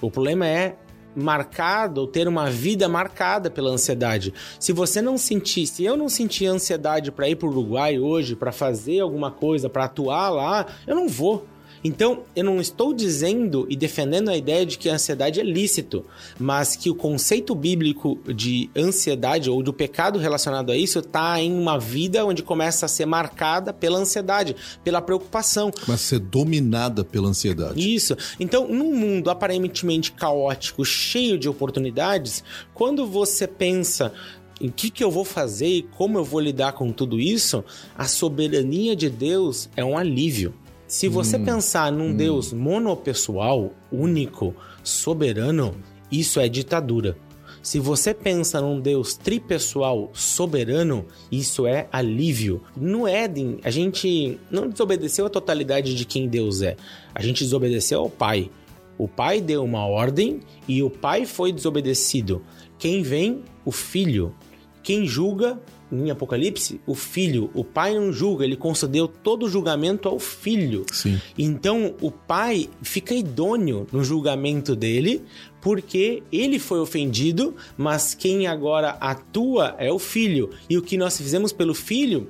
O problema é marcado ou ter uma vida marcada pela ansiedade. Se você não sentir, se eu não sentir ansiedade para ir para o Uruguai hoje, para fazer alguma coisa, para atuar lá, eu não vou. Então, eu não estou dizendo e defendendo a ideia de que a ansiedade é lícito, mas que o conceito bíblico de ansiedade ou do pecado relacionado a isso está em uma vida onde começa a ser marcada pela ansiedade, pela preocupação. A ser dominada pela ansiedade. Isso. Então, num mundo aparentemente caótico, cheio de oportunidades, quando você pensa em que, que eu vou fazer e como eu vou lidar com tudo isso, a soberania de Deus é um alívio. Se você hum, pensar num hum. Deus monopessoal, único, soberano, isso é ditadura. Se você pensa num Deus tripessoal soberano, isso é alívio. No Éden, a gente não desobedeceu a totalidade de quem Deus é. A gente desobedeceu ao Pai. O Pai deu uma ordem e o Pai foi desobedecido. Quem vem? O Filho. Quem julga? Em Apocalipse, o filho, o pai não julga, ele concedeu todo o julgamento ao filho. Sim. Então o pai fica idôneo no julgamento dele, porque ele foi ofendido, mas quem agora atua é o filho. E o que nós fizemos pelo filho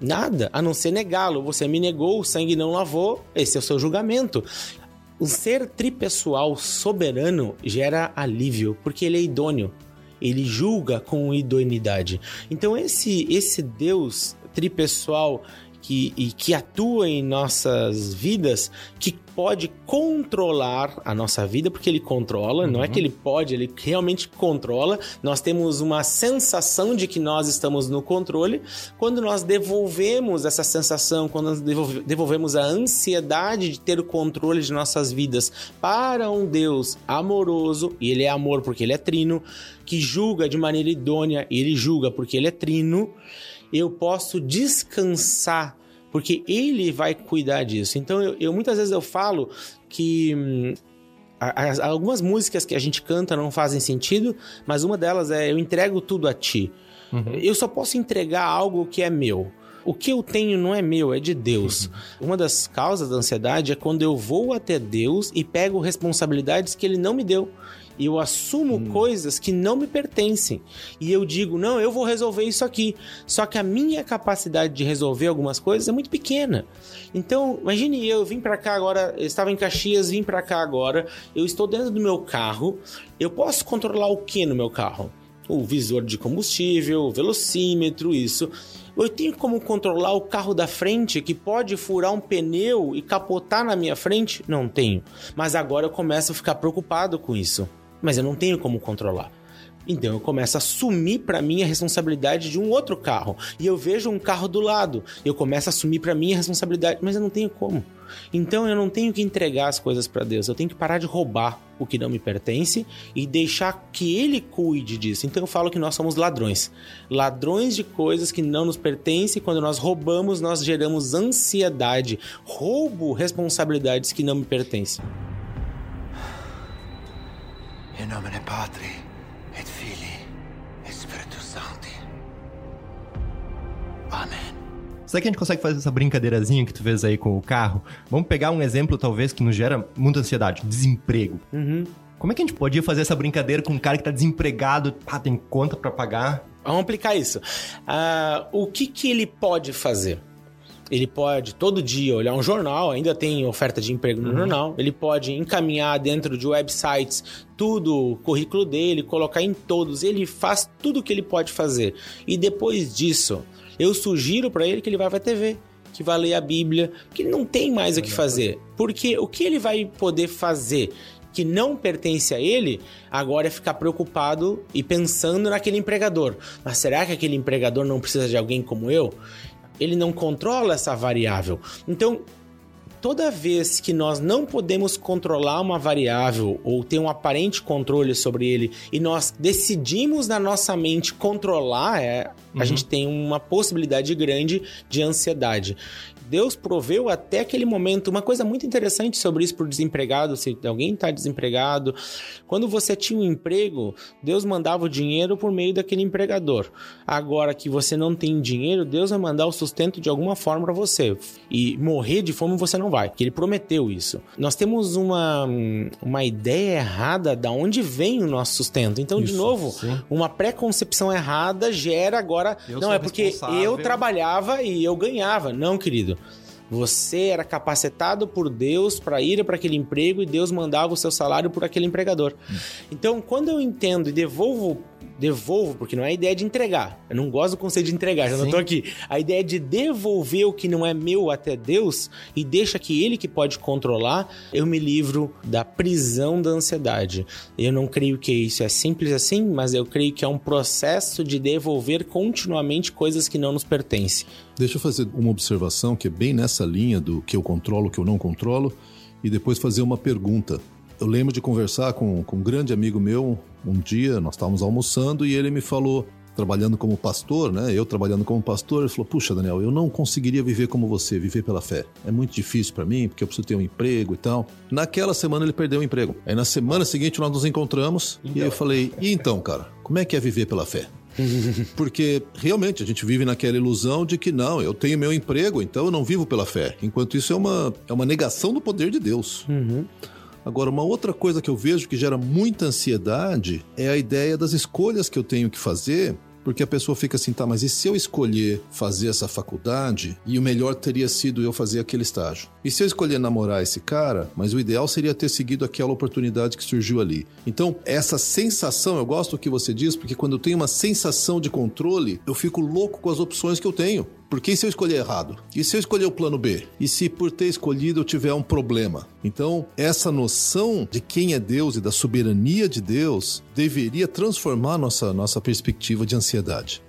Nada, a não ser negá-lo. Você me negou, o sangue não lavou, esse é o seu julgamento. O ser tripessoal soberano gera alívio, porque ele é idôneo ele julga com idoneidade. Então esse esse Deus tripessoal que, e que atua em nossas vidas, que pode controlar a nossa vida, porque ele controla, uhum. não é que ele pode, ele realmente controla. Nós temos uma sensação de que nós estamos no controle. Quando nós devolvemos essa sensação, quando nós devolvemos a ansiedade de ter o controle de nossas vidas para um Deus amoroso, e ele é amor porque ele é trino, que julga de maneira idônea, e ele julga porque ele é trino eu posso descansar porque ele vai cuidar disso. Então, eu, eu muitas vezes eu falo que hum, as, algumas músicas que a gente canta não fazem sentido, mas uma delas é eu entrego tudo a ti. Uhum. Eu só posso entregar algo que é meu. O que eu tenho não é meu, é de Deus. Uhum. Uma das causas da ansiedade é quando eu vou até Deus e pego responsabilidades que ele não me deu eu assumo hum. coisas que não me pertencem. E eu digo, não, eu vou resolver isso aqui. Só que a minha capacidade de resolver algumas coisas é muito pequena. Então, imagine eu vim para cá agora, eu estava em Caxias, vim para cá agora, eu estou dentro do meu carro, eu posso controlar o que no meu carro? O visor de combustível, o velocímetro, isso. Eu tenho como controlar o carro da frente que pode furar um pneu e capotar na minha frente? Não tenho. Mas agora eu começo a ficar preocupado com isso mas eu não tenho como controlar. Então eu começo a assumir para mim a responsabilidade de um outro carro. E eu vejo um carro do lado, eu começo a assumir para mim a responsabilidade, mas eu não tenho como. Então eu não tenho que entregar as coisas para Deus, eu tenho que parar de roubar o que não me pertence e deixar que ele cuide disso. Então eu falo que nós somos ladrões. Ladrões de coisas que não nos pertencem, quando nós roubamos, nós geramos ansiedade. Roubo responsabilidades que não me pertencem. In nomine Patri et Filii et Spiritus Sancti. Amém. Será que a gente consegue fazer essa brincadeirazinha que tu fez aí com o carro? Vamos pegar um exemplo, talvez, que nos gera muita ansiedade: desemprego. Uhum. Como é que a gente podia fazer essa brincadeira com um cara que tá desempregado, ah, tem conta para pagar? Vamos aplicar isso. Uh, o que, que ele pode fazer? Ele pode todo dia olhar um jornal, ainda tem oferta de emprego no uhum. jornal. Ele pode encaminhar dentro de websites tudo, o currículo dele, colocar em todos. Ele faz tudo o que ele pode fazer. E depois disso, eu sugiro para ele que ele vá para a TV que vai ler a Bíblia, que ele não tem mais o que fazer. Porque o que ele vai poder fazer que não pertence a ele, agora é ficar preocupado e pensando naquele empregador. Mas será que aquele empregador não precisa de alguém como eu? Ele não controla essa variável. Então, toda vez que nós não podemos controlar uma variável ou ter um aparente controle sobre ele e nós decidimos na nossa mente controlar, é, uhum. a gente tem uma possibilidade grande de ansiedade. Deus proveu até aquele momento. Uma coisa muito interessante sobre isso para o desempregado, se alguém está desempregado, quando você tinha um emprego, Deus mandava o dinheiro por meio daquele empregador. Agora que você não tem dinheiro, Deus vai mandar o sustento de alguma forma para você. E morrer de fome você não vai, porque ele prometeu isso. Nós temos uma, uma ideia errada da onde vem o nosso sustento. Então, isso, de novo, sim. uma pré-concepção errada gera agora. Eu não, é porque eu trabalhava e eu ganhava. Não, querido. Você era capacitado por Deus para ir para aquele emprego e Deus mandava o seu salário por aquele empregador. Hum. Então, quando eu entendo e devolvo devolvo, porque não é a ideia de entregar. Eu não gosto do conceito de entregar, já Sim. não tô aqui. A ideia é de devolver o que não é meu até Deus e deixa que ele que pode controlar, eu me livro da prisão da ansiedade. Eu não creio que isso é simples assim, mas eu creio que é um processo de devolver continuamente coisas que não nos pertencem. Deixa eu fazer uma observação que é bem nessa linha do que eu controlo, o que eu não controlo, e depois fazer uma pergunta. Eu lembro de conversar com, com um grande amigo meu um dia, nós estávamos almoçando e ele me falou, trabalhando como pastor, né? Eu trabalhando como pastor, ele falou: Puxa, Daniel, eu não conseguiria viver como você, viver pela fé. É muito difícil para mim, porque eu preciso ter um emprego e tal. Naquela semana ele perdeu o emprego. Aí na semana seguinte nós nos encontramos então. e eu falei: E então, cara, como é que é viver pela fé? Porque realmente a gente vive naquela ilusão de que não, eu tenho meu emprego, então eu não vivo pela fé. Enquanto isso é uma, é uma negação do poder de Deus. Uhum. Agora, uma outra coisa que eu vejo que gera muita ansiedade é a ideia das escolhas que eu tenho que fazer porque a pessoa fica assim, tá, mas e se eu escolher fazer essa faculdade e o melhor teria sido eu fazer aquele estágio? E se eu escolher namorar esse cara, mas o ideal seria ter seguido aquela oportunidade que surgiu ali? Então, essa sensação, eu gosto do que você diz, porque quando eu tenho uma sensação de controle, eu fico louco com as opções que eu tenho. Porque e se eu escolher errado? E se eu escolher o plano B? E se por ter escolhido eu tiver um problema? Então, essa noção de quem é Deus e da soberania de Deus deveria transformar nossa, nossa perspectiva de ansiedade.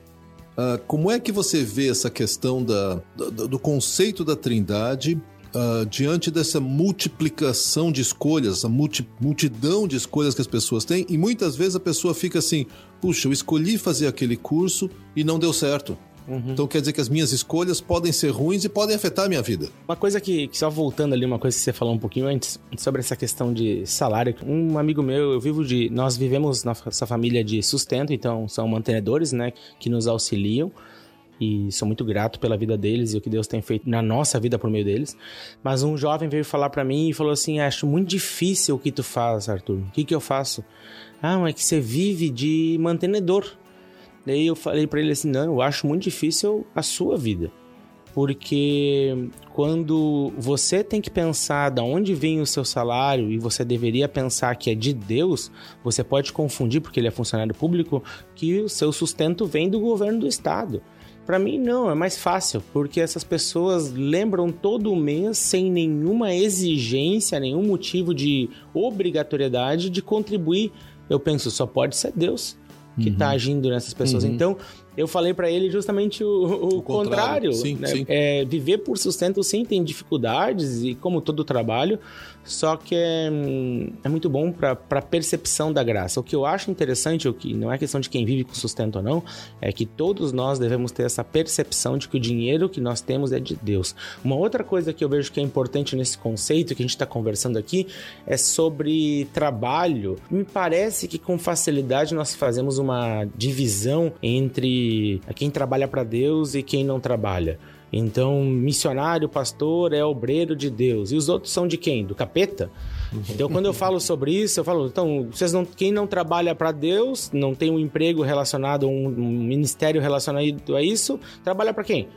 Uh, como é que você vê essa questão da, do, do conceito da trindade Uh, diante dessa multiplicação de escolhas, essa multi, multidão de escolhas que as pessoas têm, e muitas vezes a pessoa fica assim: puxa, eu escolhi fazer aquele curso e não deu certo. Uhum. Então quer dizer que as minhas escolhas podem ser ruins e podem afetar a minha vida. Uma coisa que, que, só voltando ali, uma coisa que você falou um pouquinho antes, sobre essa questão de salário. Um amigo meu, eu vivo de. Nós vivemos nossa família de sustento, então são mantenedores, né, que nos auxiliam. e sou muito grato pela vida deles e o que Deus tem feito na nossa vida por meio deles. Mas um jovem veio falar para mim e falou assim: Acho muito difícil o que tu faz, Arthur. O que, que eu faço? Ah, mas é que você vive de mantenedor. Daí eu falei para ele assim: Não, eu acho muito difícil a sua vida porque quando você tem que pensar de onde vem o seu salário e você deveria pensar que é de Deus, você pode confundir, porque ele é funcionário público, que o seu sustento vem do governo do estado. Para mim, não, é mais fácil, porque essas pessoas lembram todo mês, sem nenhuma exigência, nenhum motivo de obrigatoriedade de contribuir. Eu penso, só pode ser Deus que está uhum. agindo nessas pessoas. Uhum. Então, eu falei para ele justamente o, o, o contrário. contrário sim, né? sim. É, viver por sustento sim tem dificuldades, e como todo trabalho, só que é, é muito bom para a percepção da graça. O que eu acho interessante, o que não é questão de quem vive com sustento ou não, é que todos nós devemos ter essa percepção de que o dinheiro que nós temos é de Deus. Uma outra coisa que eu vejo que é importante nesse conceito que a gente está conversando aqui é sobre trabalho. Me parece que com facilidade nós fazemos uma divisão entre quem trabalha para Deus e quem não trabalha. Então, missionário, pastor é obreiro de Deus. E os outros são de quem? Do capeta? Então, quando eu falo sobre isso, eu falo, então, vocês não, quem não trabalha para Deus, não tem um emprego relacionado, um, um ministério relacionado a isso, trabalha para quem?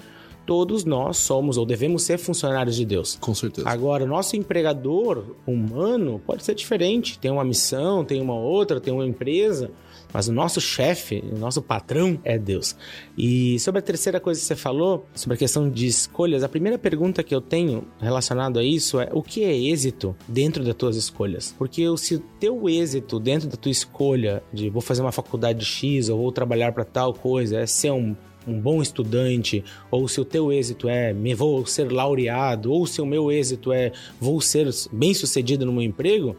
todos nós somos ou devemos ser funcionários de Deus. Com certeza. Agora, nosso empregador humano pode ser diferente. Tem uma missão, tem uma outra, tem uma empresa. Mas o nosso chefe, o nosso patrão é Deus. E sobre a terceira coisa que você falou, sobre a questão de escolhas, a primeira pergunta que eu tenho relacionado a isso é o que é êxito dentro das tuas escolhas? Porque se o teu êxito dentro da tua escolha de vou fazer uma faculdade X ou vou trabalhar para tal coisa, é ser um um bom estudante, ou se o teu êxito é me vou ser laureado, ou se o meu êxito é vou ser bem sucedido no meu emprego,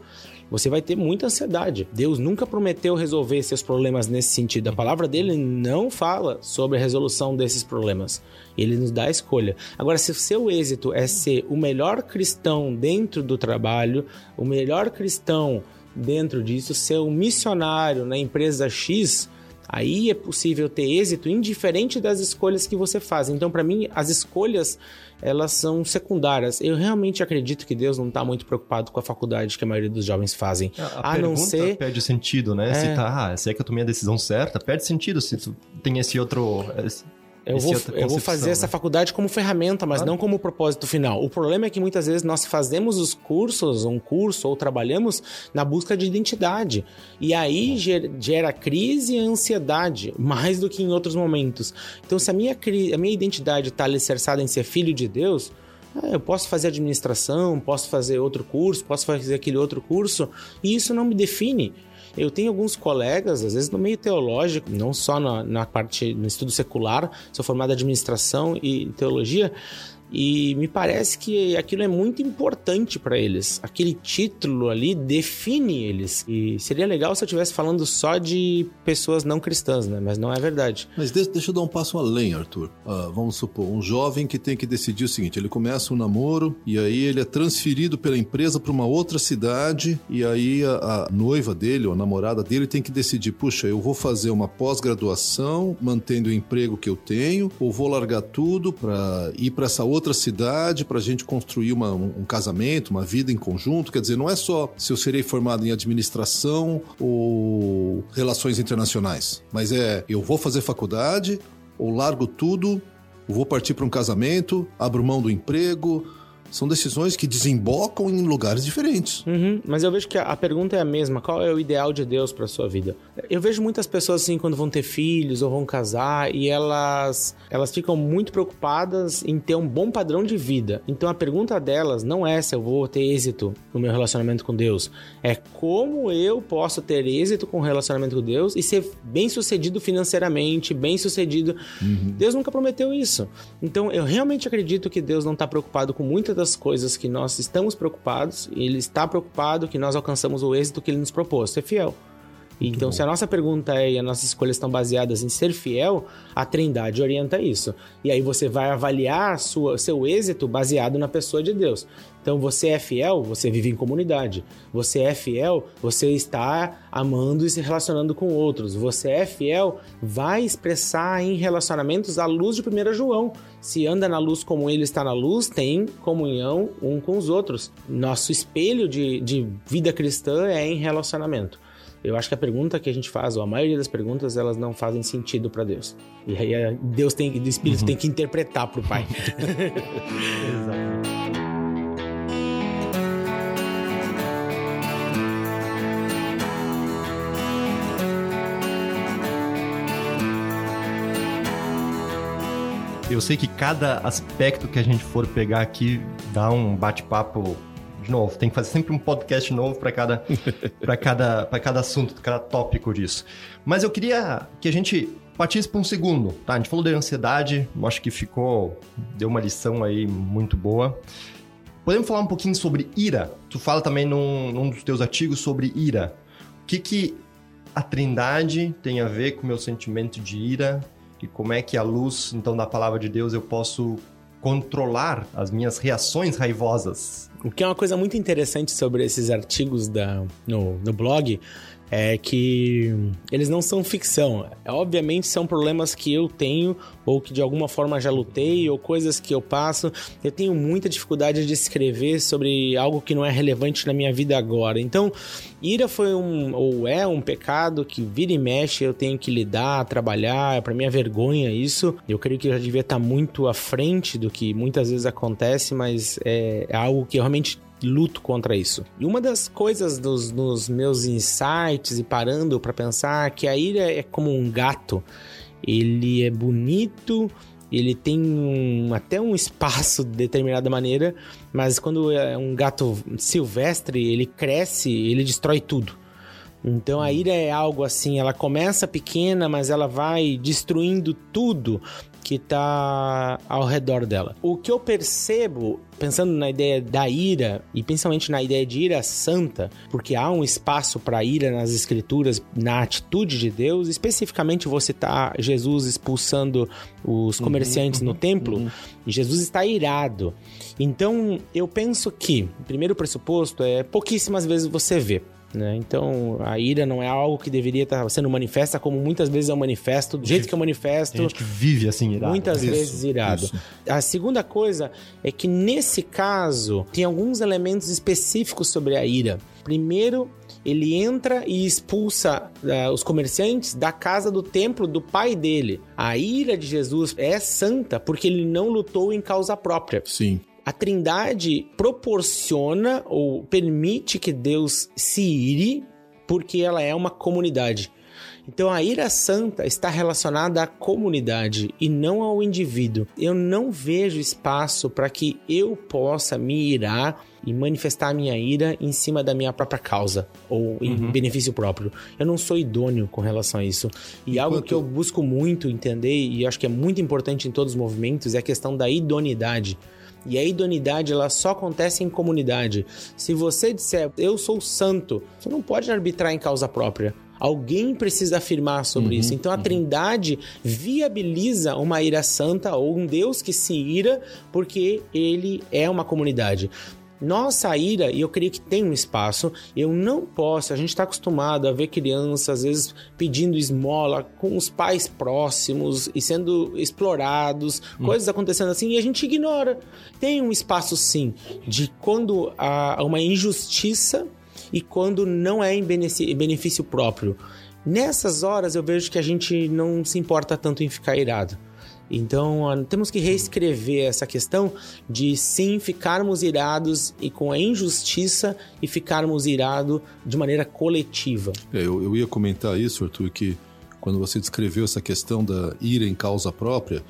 você vai ter muita ansiedade. Deus nunca prometeu resolver seus problemas nesse sentido. A palavra dele não fala sobre a resolução desses problemas. Ele nos dá a escolha. Agora, se o seu êxito é ser o melhor cristão dentro do trabalho, o melhor cristão dentro disso, ser um missionário na empresa X, aí é possível ter êxito indiferente das escolhas que você faz. Então, para mim, as escolhas elas são secundárias. Eu realmente acredito que Deus não está muito preocupado com a faculdade que a maioria dos jovens fazem. A, a, a não ser perde sentido, né? É... Se tá, ah, se é que eu tomei a decisão certa, perde sentido se tu tem esse outro eu vou, eu vou fazer né? essa faculdade como ferramenta, mas claro. não como propósito final. O problema é que muitas vezes nós fazemos os cursos, um curso, ou trabalhamos na busca de identidade. E aí gera crise e ansiedade, mais do que em outros momentos. Então, se a minha, a minha identidade está alicerçada em ser filho de Deus, é, eu posso fazer administração, posso fazer outro curso, posso fazer aquele outro curso, e isso não me define. Eu tenho alguns colegas, às vezes no meio teológico, não só na, na parte no estudo secular, sou formado em administração e teologia, e me parece que aquilo é muito importante para eles. Aquele título ali define eles. E seria legal se eu estivesse falando só de pessoas não cristãs, né? Mas não é verdade. Mas deixa, deixa eu dar um passo além, Arthur. Uh, vamos supor, um jovem que tem que decidir o seguinte: ele começa um namoro e aí ele é transferido pela empresa para uma outra cidade e aí a, a noiva dele ou a namorada dele tem que decidir: puxa, eu vou fazer uma pós-graduação mantendo o emprego que eu tenho ou vou largar tudo para ir para essa outra outra cidade para a gente construir uma, um, casamento, uma vida em conjunto. Quer dizer, não é só se eu serei formado em administração ou relações internacionais, mas é eu vou fazer faculdade ou largo tudo, vou partir para um casamento, abro mão do emprego, são decisões que desembocam em lugares diferentes. Uhum, mas eu vejo que a pergunta é a mesma: qual é o ideal de Deus para sua vida? Eu vejo muitas pessoas assim quando vão ter filhos ou vão casar e elas elas ficam muito preocupadas em ter um bom padrão de vida. Então a pergunta delas não é se eu vou ter êxito no meu relacionamento com Deus, é como eu posso ter êxito com o relacionamento com Deus e ser bem sucedido financeiramente, bem sucedido. Uhum. Deus nunca prometeu isso. Então eu realmente acredito que Deus não está preocupado com muitas das coisas que nós estamos preocupados, ele está preocupado que nós alcançamos o êxito que ele nos propôs, ser fiel. Então, se a nossa pergunta é e as nossas escolhas estão baseadas em ser fiel, a Trindade orienta isso. E aí você vai avaliar sua, seu êxito baseado na pessoa de Deus. Então, você é fiel, você vive em comunidade. Você é fiel, você está amando e se relacionando com outros. Você é fiel, vai expressar em relacionamentos à luz de 1 João. Se anda na luz como ele está na luz, tem comunhão um com os outros. Nosso espelho de, de vida cristã é em relacionamento. Eu acho que a pergunta que a gente faz, ou a maioria das perguntas, elas não fazem sentido para Deus. E aí Deus tem, o Espírito uhum. tem que interpretar para o Pai. Exato. Eu sei que cada aspecto que a gente for pegar aqui dá um bate-papo de novo. Tem que fazer sempre um podcast novo para cada, para cada, para cada assunto, cada tópico disso. Mas eu queria que a gente partisse para um segundo, tá? A gente falou de ansiedade, acho que ficou, deu uma lição aí muito boa. Podemos falar um pouquinho sobre ira? Tu fala também num, num dos teus artigos sobre ira. O que que a trindade tem a ver com o meu sentimento de ira e como é que a luz, então, da palavra de Deus eu posso controlar as minhas reações raivosas. O que é uma coisa muito interessante sobre esses artigos da, no, no blog é que eles não são ficção. Obviamente são problemas que eu tenho ou que de alguma forma já lutei ou coisas que eu passo. Eu tenho muita dificuldade de escrever sobre algo que não é relevante na minha vida agora. Então, ira foi um ou é um pecado que vira e mexe eu tenho que lidar, trabalhar. Para mim é vergonha isso. Eu creio que já devia estar muito à frente do que muitas vezes acontece, mas é, é algo que realmente luto contra isso. E uma das coisas dos, dos meus insights e parando para pensar que a ira é como um gato. Ele é bonito, ele tem um, até um espaço de determinada maneira, mas quando é um gato silvestre, ele cresce, ele destrói tudo. Então a ira é algo assim, ela começa pequena, mas ela vai destruindo tudo que está ao redor dela. O que eu percebo, pensando na ideia da ira, e principalmente na ideia de ira santa, porque há um espaço para ira nas escrituras, na atitude de Deus, especificamente você tá Jesus expulsando os uhum, comerciantes uhum, no templo, uhum. Jesus está irado. Então, eu penso que, o primeiro pressuposto é pouquíssimas vezes você vê né? Então, a ira não é algo que deveria estar sendo manifesta, como muitas vezes é um manifesto, do jeito que é um manifesto. Tem gente que vive assim, irado. Muitas isso, vezes irado. Isso. A segunda coisa é que, nesse caso, tem alguns elementos específicos sobre a ira. Primeiro, ele entra e expulsa uh, os comerciantes da casa do templo do pai dele. A ira de Jesus é santa porque ele não lutou em causa própria. Sim a Trindade proporciona ou permite que Deus se ire porque ela é uma comunidade. Então a ira santa está relacionada à comunidade e não ao indivíduo. Eu não vejo espaço para que eu possa me irar e manifestar a minha ira em cima da minha própria causa ou em uhum. benefício próprio. Eu não sou idôneo com relação a isso. E Enquanto... algo que eu busco muito entender e acho que é muito importante em todos os movimentos é a questão da idoneidade. E a idoneidade ela só acontece em comunidade. Se você disser eu sou santo, você não pode arbitrar em causa própria. Alguém precisa afirmar sobre uhum, isso. Então a uhum. Trindade viabiliza uma ira santa ou um Deus que se ira porque ele é uma comunidade. Nossa ira, e eu creio que tem um espaço, eu não posso. A gente está acostumado a ver crianças, às vezes, pedindo esmola com os pais próximos e sendo explorados, hum. coisas acontecendo assim, e a gente ignora. Tem um espaço, sim, de quando há uma injustiça e quando não é em benefício próprio. Nessas horas eu vejo que a gente não se importa tanto em ficar irado. Então, temos que reescrever essa questão de sim ficarmos irados e com a injustiça e ficarmos irados de maneira coletiva. É, eu, eu ia comentar isso, Arthur, que quando você descreveu essa questão da ira em causa própria,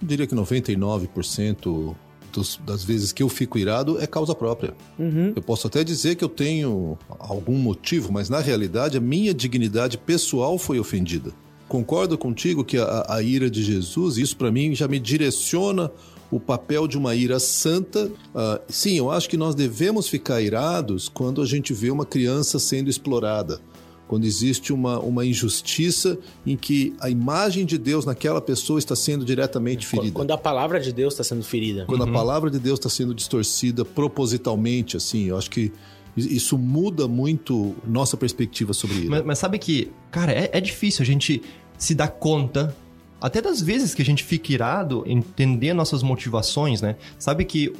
eu diria que 99% dos, das vezes que eu fico irado é causa própria. Uhum. Eu posso até dizer que eu tenho algum motivo, mas na realidade a minha dignidade pessoal foi ofendida concordo contigo que a, a ira de Jesus, isso para mim já me direciona o papel de uma ira santa. Uh, sim, eu acho que nós devemos ficar irados quando a gente vê uma criança sendo explorada, quando existe uma, uma injustiça em que a imagem de Deus naquela pessoa está sendo diretamente ferida. Quando a palavra de Deus está sendo ferida. Quando uhum. a palavra de Deus está sendo distorcida propositalmente, assim, eu acho que isso muda muito nossa perspectiva sobre isso. Mas, mas sabe que, cara, é, é difícil a gente se dar conta até das vezes que a gente fica irado, entender nossas motivações, né? Sabe que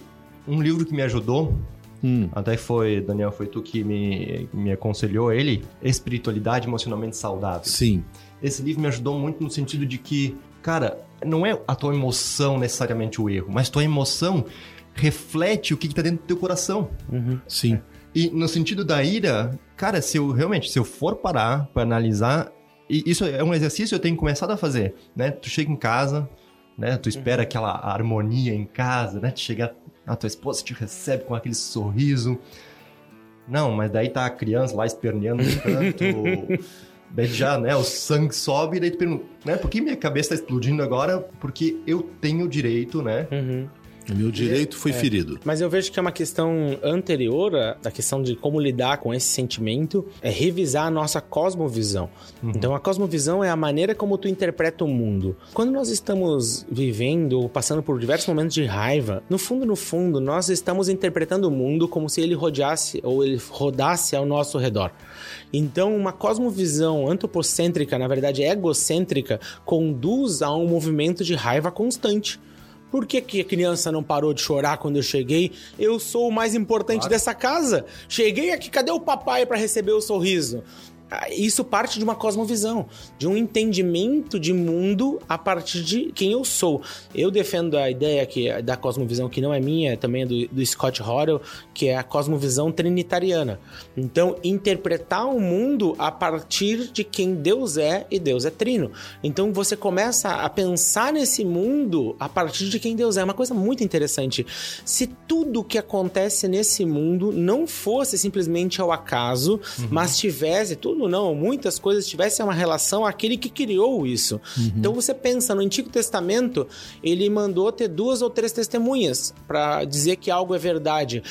um livro que me ajudou, hum. até foi, Daniel, foi tu que me, me aconselhou ele, Espiritualidade Emocionalmente Saudável. Sim. Esse livro me ajudou muito no sentido de que, cara, não é a tua emoção necessariamente o erro, mas tua emoção reflete o que está dentro do teu coração. Uhum. Sim. E no sentido da ira, cara, se eu realmente, se eu for parar para analisar, e isso é um exercício que eu tenho começado a fazer, né? Tu chega em casa, né? Tu espera uhum. aquela harmonia em casa, né? Tu chega, a tua esposa te recebe com aquele sorriso. Não, mas daí tá a criança lá esperneando no canto. daí já, né, o sangue sobe e daí tu pergunta, né, por que minha cabeça tá explodindo agora? Porque eu tenho o direito, né, uhum. O meu direito foi é. ferido. Mas eu vejo que é uma questão anterior da questão de como lidar com esse sentimento, é revisar a nossa cosmovisão. Uhum. Então, a cosmovisão é a maneira como tu interpreta o mundo. Quando nós estamos vivendo ou passando por diversos momentos de raiva, no fundo, no fundo, nós estamos interpretando o mundo como se ele rodeasse ou ele rodasse ao nosso redor. Então, uma cosmovisão antropocêntrica, na verdade egocêntrica, conduz a um movimento de raiva constante. Por que, que a criança não parou de chorar quando eu cheguei? Eu sou o mais importante claro. dessa casa. Cheguei aqui, cadê o papai para receber o sorriso? Isso parte de uma cosmovisão, de um entendimento de mundo a partir de quem eu sou. Eu defendo a ideia que da cosmovisão que não é minha, também é do, do Scott Horrell, que é a cosmovisão trinitariana. Então, interpretar o mundo a partir de quem Deus é e Deus é trino. Então, você começa a pensar nesse mundo a partir de quem Deus é. É uma coisa muito interessante. Se tudo que acontece nesse mundo não fosse simplesmente ao acaso, uhum. mas tivesse tudo tudo não, muitas coisas tivessem uma relação àquele que criou isso. Uhum. Então você pensa, no Antigo Testamento, ele mandou ter duas ou três testemunhas para dizer que algo é verdade.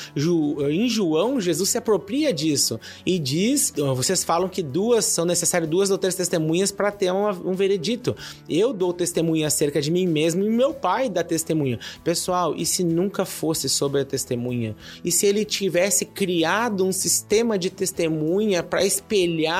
Em João, Jesus se apropria disso e diz: vocês falam que duas são necessárias duas ou três testemunhas para ter uma, um veredito. Eu dou testemunha acerca de mim mesmo e meu pai dá testemunha. Pessoal, e se nunca fosse sobre a testemunha? E se ele tivesse criado um sistema de testemunha para espelhar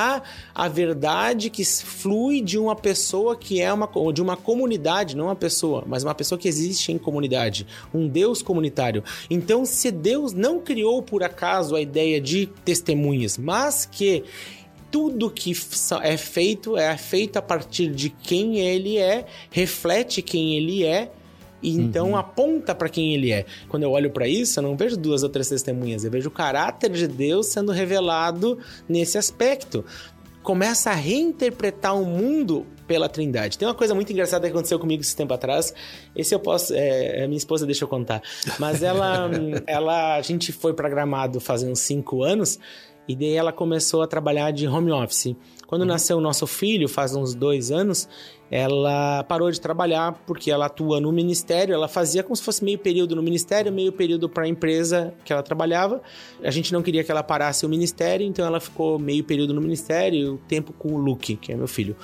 a verdade que flui de uma pessoa que é uma de uma comunidade, não uma pessoa, mas uma pessoa que existe em comunidade, um Deus comunitário. Então, se Deus não criou por acaso a ideia de testemunhas, mas que tudo que é feito é feito a partir de quem ele é, reflete quem ele é e então uhum. aponta para quem ele é. Quando eu olho para isso, eu não vejo duas ou três testemunhas, eu vejo o caráter de Deus sendo revelado nesse aspecto. Começa a reinterpretar o mundo pela Trindade. Tem uma coisa muito engraçada que aconteceu comigo esse tempo atrás. Esse eu posso, é, minha esposa deixa eu contar. Mas ela, ela, a gente foi programado fazendo cinco anos e daí ela começou a trabalhar de home office. Quando uhum. nasceu o nosso filho, faz uns dois anos, ela parou de trabalhar porque ela atua no ministério, ela fazia como se fosse meio período no ministério, meio período para a empresa que ela trabalhava. A gente não queria que ela parasse o ministério, então ela ficou meio período no ministério e o tempo com o Luke, que é meu filho.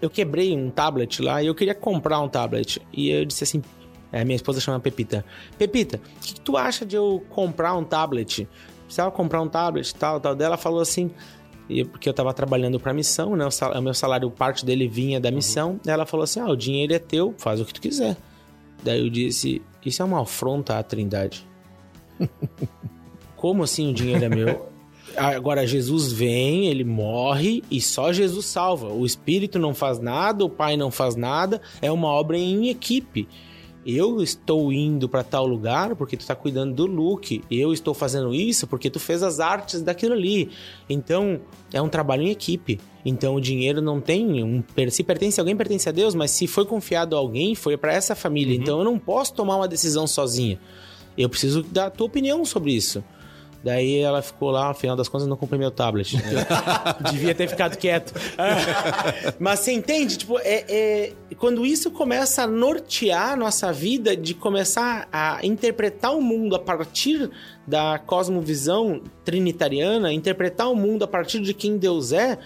Eu quebrei um tablet lá e eu queria comprar um tablet. E eu disse assim, é, minha esposa chama Pepita. Pepita, o que, que, tu acha de eu comprar um tablet? Precisava comprar um tablet tal, tal. Dela falou assim: e porque eu estava trabalhando para a missão, né? O, meu salário, parte dele vinha da missão. Uhum. Ela falou assim: ah, o dinheiro é teu, faz o que tu quiser. Daí eu disse: isso é uma afronta à Trindade. Como assim o dinheiro é meu? Agora, Jesus vem, ele morre e só Jesus salva. O Espírito não faz nada, o Pai não faz nada, é uma obra em equipe eu estou indo para tal lugar porque tu está cuidando do look, eu estou fazendo isso porque tu fez as artes daquilo ali. Então, é um trabalho em equipe. Então, o dinheiro não tem um se pertence a alguém, pertence a Deus, mas se foi confiado a alguém, foi para essa família. Uhum. Então, eu não posso tomar uma decisão sozinha. Eu preciso da tua opinião sobre isso. Daí ela ficou lá, afinal das contas, eu não comprei meu tablet. Devia ter ficado quieto. Mas você entende? Tipo, é, é, quando isso começa a nortear a nossa vida, de começar a interpretar o mundo a partir da cosmovisão trinitariana, interpretar o mundo a partir de quem Deus é,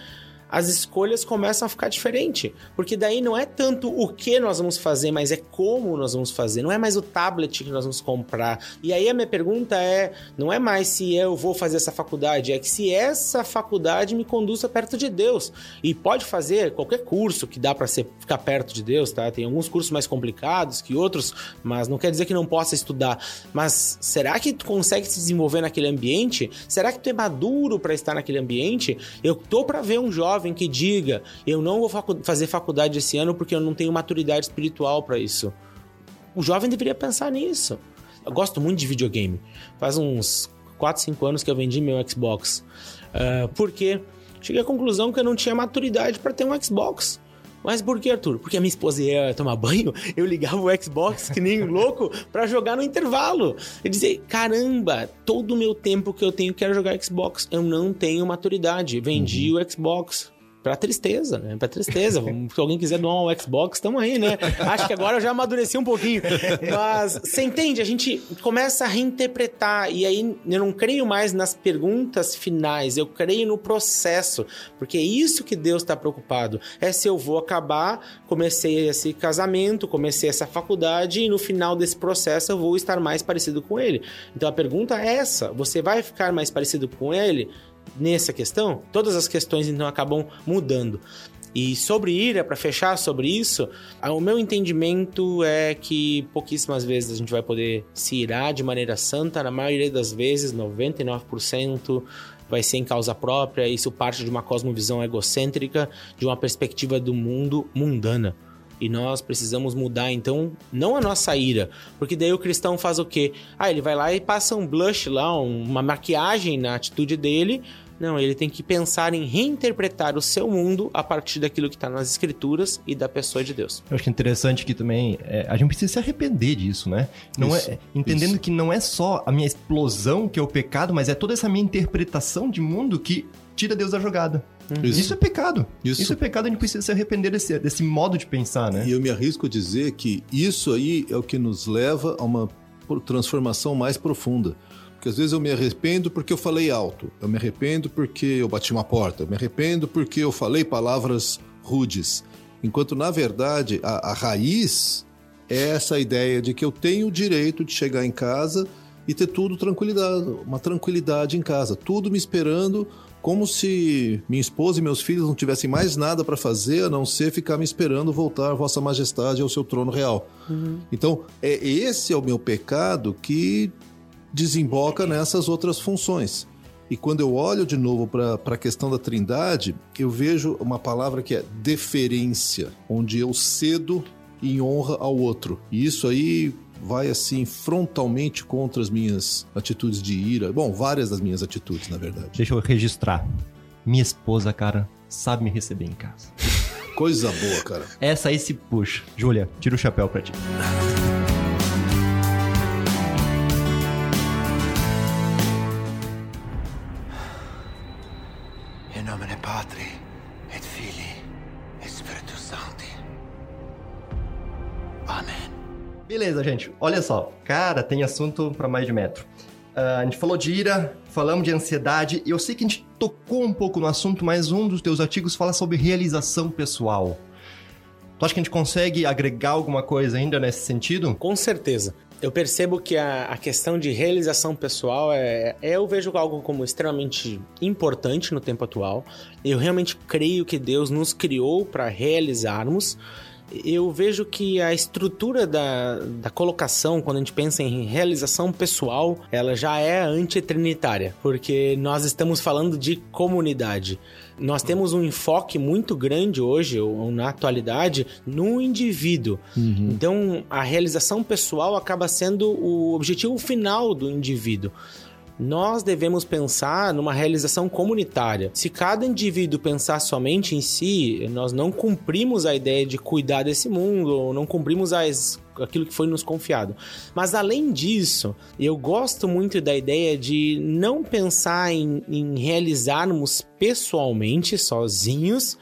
as escolhas começam a ficar diferente. Porque daí não é tanto o que nós vamos fazer, mas é como nós vamos fazer. Não é mais o tablet que nós vamos comprar. E aí a minha pergunta é: não é mais se eu vou fazer essa faculdade, é que se essa faculdade me conduza perto de Deus. E pode fazer qualquer curso que dá para ficar perto de Deus, tá? Tem alguns cursos mais complicados que outros, mas não quer dizer que não possa estudar. Mas será que tu consegue se desenvolver naquele ambiente? Será que tu é maduro para estar naquele ambiente? Eu tô para ver um jovem jovem que diga: eu não vou facu fazer faculdade esse ano porque eu não tenho maturidade espiritual para isso. O jovem deveria pensar nisso. Eu gosto muito de videogame. Faz uns 4, 5 anos que eu vendi meu Xbox. Uh, porque cheguei à conclusão que eu não tinha maturidade para ter um Xbox. Mas por que, Arthur? Porque a minha esposa ia tomar banho, eu ligava o Xbox que nem um louco para jogar no intervalo. E dizer, caramba, todo o meu tempo que eu tenho quero jogar Xbox. Eu não tenho maturidade. Vendi uhum. o Xbox Pra tristeza, né? Pra tristeza. Se alguém quiser doar um Xbox, estamos aí, né? Acho que agora eu já amadureci um pouquinho. Mas você entende? A gente começa a reinterpretar. E aí eu não creio mais nas perguntas finais, eu creio no processo. Porque é isso que Deus está preocupado. É se eu vou acabar, comecei esse casamento, comecei essa faculdade, e no final desse processo eu vou estar mais parecido com ele. Então a pergunta é essa: você vai ficar mais parecido com ele? Nessa questão, todas as questões então acabam mudando. E sobre ira, para fechar sobre isso, o meu entendimento é que pouquíssimas vezes a gente vai poder se irar de maneira santa, na maioria das vezes, 99%, vai ser em causa própria, isso parte de uma cosmovisão egocêntrica, de uma perspectiva do mundo mundana. E nós precisamos mudar, então, não a nossa ira. Porque daí o cristão faz o quê? Ah, ele vai lá e passa um blush lá, uma maquiagem na atitude dele. Não, ele tem que pensar em reinterpretar o seu mundo a partir daquilo que está nas escrituras e da pessoa de Deus. Eu acho é interessante que também é, a gente precisa se arrepender disso, né? Não isso, é entendendo isso. que não é só a minha explosão que é o pecado, mas é toda essa minha interpretação de mundo que tira Deus da jogada. Uhum. Isso. Isso. é pecado. Isso. isso. é pecado, a gente precisa se arrepender desse, desse modo de pensar, né? E eu me arrisco a dizer que isso aí é o que nos leva a uma transformação mais profunda. Porque às vezes eu me arrependo porque eu falei alto, eu me arrependo porque eu bati uma porta, eu me arrependo porque eu falei palavras rudes. Enquanto, na verdade, a, a raiz é essa ideia de que eu tenho o direito de chegar em casa e ter tudo tranquilidade, uma tranquilidade em casa, tudo me esperando como se minha esposa e meus filhos não tivessem mais nada para fazer a não ser ficar me esperando voltar Vossa Majestade ao seu trono real. Uhum. Então, é esse é o meu pecado que desemboca nessas outras funções. E quando eu olho de novo para a questão da trindade, eu vejo uma palavra que é deferência, onde eu cedo em honra ao outro. E isso aí vai assim frontalmente contra as minhas atitudes de ira. Bom, várias das minhas atitudes, na verdade. Deixa eu registrar. Minha esposa, cara, sabe me receber em casa. Coisa boa, cara. Essa aí se puxa. Júlia, tira o chapéu pra ti. Beleza, gente. Olha só. Cara, tem assunto para mais de metro. Uh, a gente falou de ira, falamos de ansiedade. Eu sei que a gente tocou um pouco no assunto, mas um dos teus artigos fala sobre realização pessoal. Tu acha que a gente consegue agregar alguma coisa ainda nesse sentido? Com certeza. Eu percebo que a, a questão de realização pessoal é, é, eu vejo algo como extremamente importante no tempo atual. Eu realmente creio que Deus nos criou para realizarmos eu vejo que a estrutura da, da colocação, quando a gente pensa em realização pessoal, ela já é antitrinitária, porque nós estamos falando de comunidade. Nós temos um enfoque muito grande hoje, ou na atualidade, no indivíduo. Uhum. Então, a realização pessoal acaba sendo o objetivo final do indivíduo nós devemos pensar numa realização comunitária. Se cada indivíduo pensar somente em si, nós não cumprimos a ideia de cuidar desse mundo, ou não cumprimos as aquilo que foi nos confiado. Mas além disso, eu gosto muito da ideia de não pensar em, em realizarmos pessoalmente, sozinhos,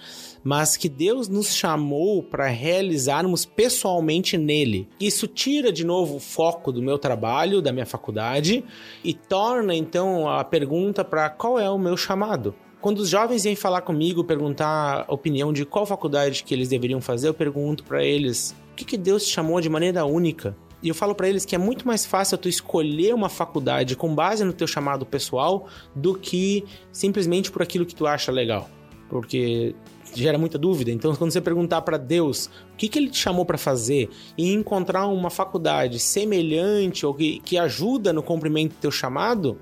mas que Deus nos chamou para realizarmos pessoalmente nele. Isso tira de novo o foco do meu trabalho, da minha faculdade e torna então a pergunta para qual é o meu chamado. Quando os jovens vêm falar comigo, perguntar a opinião de qual faculdade que eles deveriam fazer, eu pergunto para eles: o que, que Deus te chamou de maneira única? E eu falo para eles que é muito mais fácil tu escolher uma faculdade com base no teu chamado pessoal do que simplesmente por aquilo que tu acha legal. Porque gera muita dúvida. Então, quando você perguntar para Deus o que, que ele te chamou para fazer e encontrar uma faculdade semelhante ou que, que ajuda no cumprimento do teu chamado,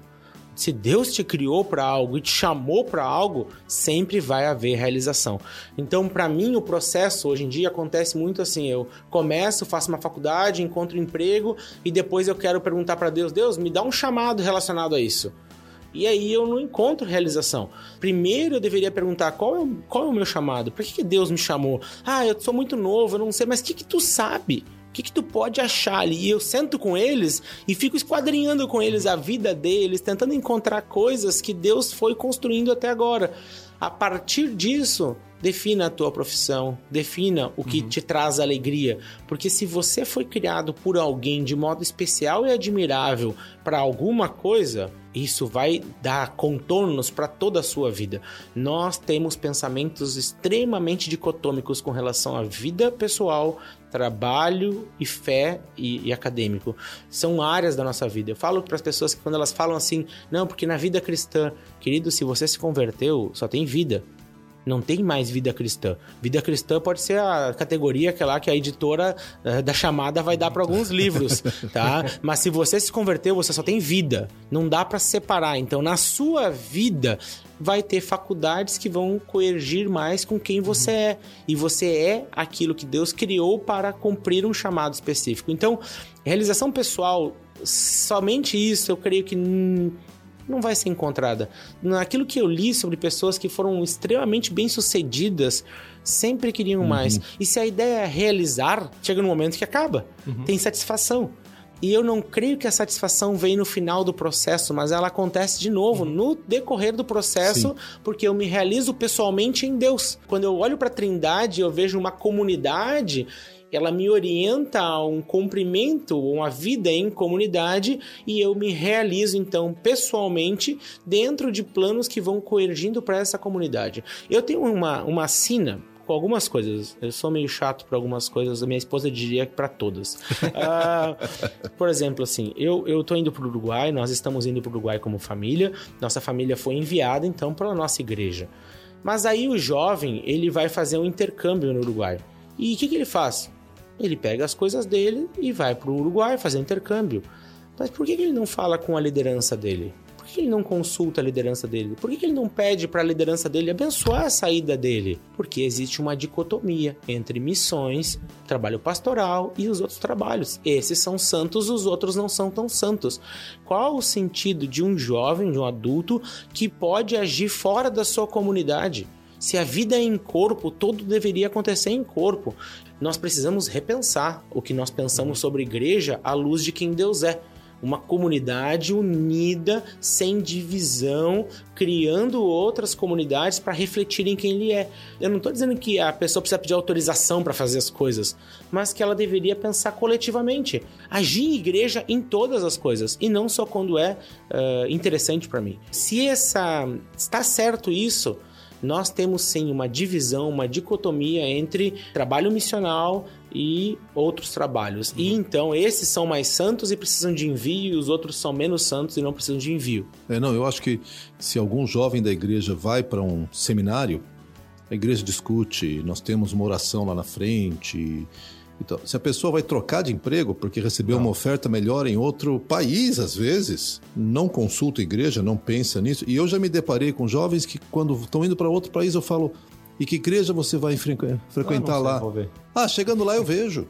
se Deus te criou para algo e te chamou para algo, sempre vai haver realização. Então, para mim, o processo hoje em dia acontece muito assim: eu começo, faço uma faculdade, encontro um emprego e depois eu quero perguntar para Deus: Deus, me dá um chamado relacionado a isso. E aí eu não encontro realização. Primeiro eu deveria perguntar qual é o, qual é o meu chamado? Por que, que Deus me chamou? Ah, eu sou muito novo, eu não sei, mas o que, que tu sabe? O que, que tu pode achar ali? E eu sento com eles e fico esquadrinhando com eles a vida deles, tentando encontrar coisas que Deus foi construindo até agora. A partir disso, defina a tua profissão, defina o que uhum. te traz alegria, porque se você foi criado por alguém de modo especial e admirável para alguma coisa, isso vai dar contornos para toda a sua vida. Nós temos pensamentos extremamente dicotômicos com relação à vida pessoal, trabalho e fé e, e, acadêmico. São áreas da nossa vida. Eu falo para as pessoas que quando elas falam assim, não, porque na vida cristã, querido, se você se converteu, só tem vida. Não tem mais vida cristã. Vida cristã pode ser a categoria que, lá, que a editora uh, da chamada vai dar para alguns livros, tá? Mas se você se converteu, você só tem vida. Não dá para separar. Então, na sua vida, vai ter faculdades que vão coergir mais com quem você é. E você é aquilo que Deus criou para cumprir um chamado específico. Então, realização pessoal, somente isso, eu creio que não vai ser encontrada. Naquilo que eu li sobre pessoas que foram extremamente bem-sucedidas, sempre queriam uhum. mais. E se a ideia é realizar, chega no momento que acaba. Uhum. Tem satisfação. E eu não creio que a satisfação vem no final do processo, mas ela acontece de novo uhum. no decorrer do processo, Sim. porque eu me realizo pessoalmente em Deus. Quando eu olho para a Trindade, eu vejo uma comunidade ela me orienta a um cumprimento, uma vida em comunidade e eu me realizo então pessoalmente dentro de planos que vão coergindo para essa comunidade. Eu tenho uma, uma sina com algumas coisas. Eu sou meio chato para algumas coisas, a minha esposa diria que para todas. uh, por exemplo, assim, eu, eu tô indo para o Uruguai, nós estamos indo para o Uruguai como família, nossa família foi enviada então para nossa igreja. Mas aí o jovem, ele vai fazer um intercâmbio no Uruguai. E o que, que ele faz? Ele pega as coisas dele e vai para o Uruguai fazer intercâmbio. Mas por que ele não fala com a liderança dele? Por que ele não consulta a liderança dele? Por que ele não pede para a liderança dele abençoar a saída dele? Porque existe uma dicotomia entre missões, trabalho pastoral e os outros trabalhos. Esses são santos, os outros não são tão santos. Qual o sentido de um jovem, de um adulto, que pode agir fora da sua comunidade? Se a vida é em corpo, tudo deveria acontecer em corpo. Nós precisamos repensar o que nós pensamos sobre igreja à luz de quem Deus é. Uma comunidade unida, sem divisão, criando outras comunidades para refletirem quem ele é. Eu não estou dizendo que a pessoa precisa pedir autorização para fazer as coisas, mas que ela deveria pensar coletivamente. Agir em igreja em todas as coisas e não só quando é uh, interessante para mim. Se essa está certo isso, nós temos sim uma divisão, uma dicotomia entre trabalho missional e outros trabalhos. E uhum. então esses são mais santos e precisam de envio, e os outros são menos santos e não precisam de envio. É, não, eu acho que se algum jovem da igreja vai para um seminário, a igreja discute, nós temos uma oração lá na frente, então, se a pessoa vai trocar de emprego porque recebeu não. uma oferta melhor em outro país, às vezes, não consulta a igreja, não pensa nisso. E eu já me deparei com jovens que, quando estão indo para outro país, eu falo: E que igreja você vai frequ- frequentar lá? Ah, chegando lá eu vejo.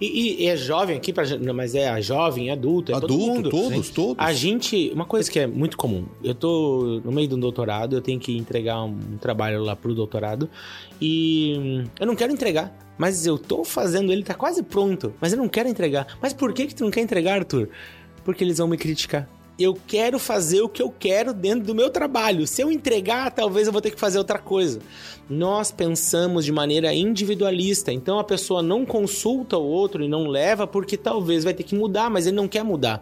E, e é jovem aqui, pra, mas é a jovem, adulto, é todo Adulto, mundo. todos, todos. A gente, uma coisa que é muito comum, eu tô no meio de um doutorado, eu tenho que entregar um, um trabalho lá pro doutorado e hum, eu não quero entregar, mas eu tô fazendo ele, tá quase pronto, mas eu não quero entregar. Mas por que que tu não quer entregar, Arthur? Porque eles vão me criticar. Eu quero fazer o que eu quero dentro do meu trabalho. Se eu entregar, talvez eu vou ter que fazer outra coisa. Nós pensamos de maneira individualista, então a pessoa não consulta o outro e não leva porque talvez vai ter que mudar, mas ele não quer mudar.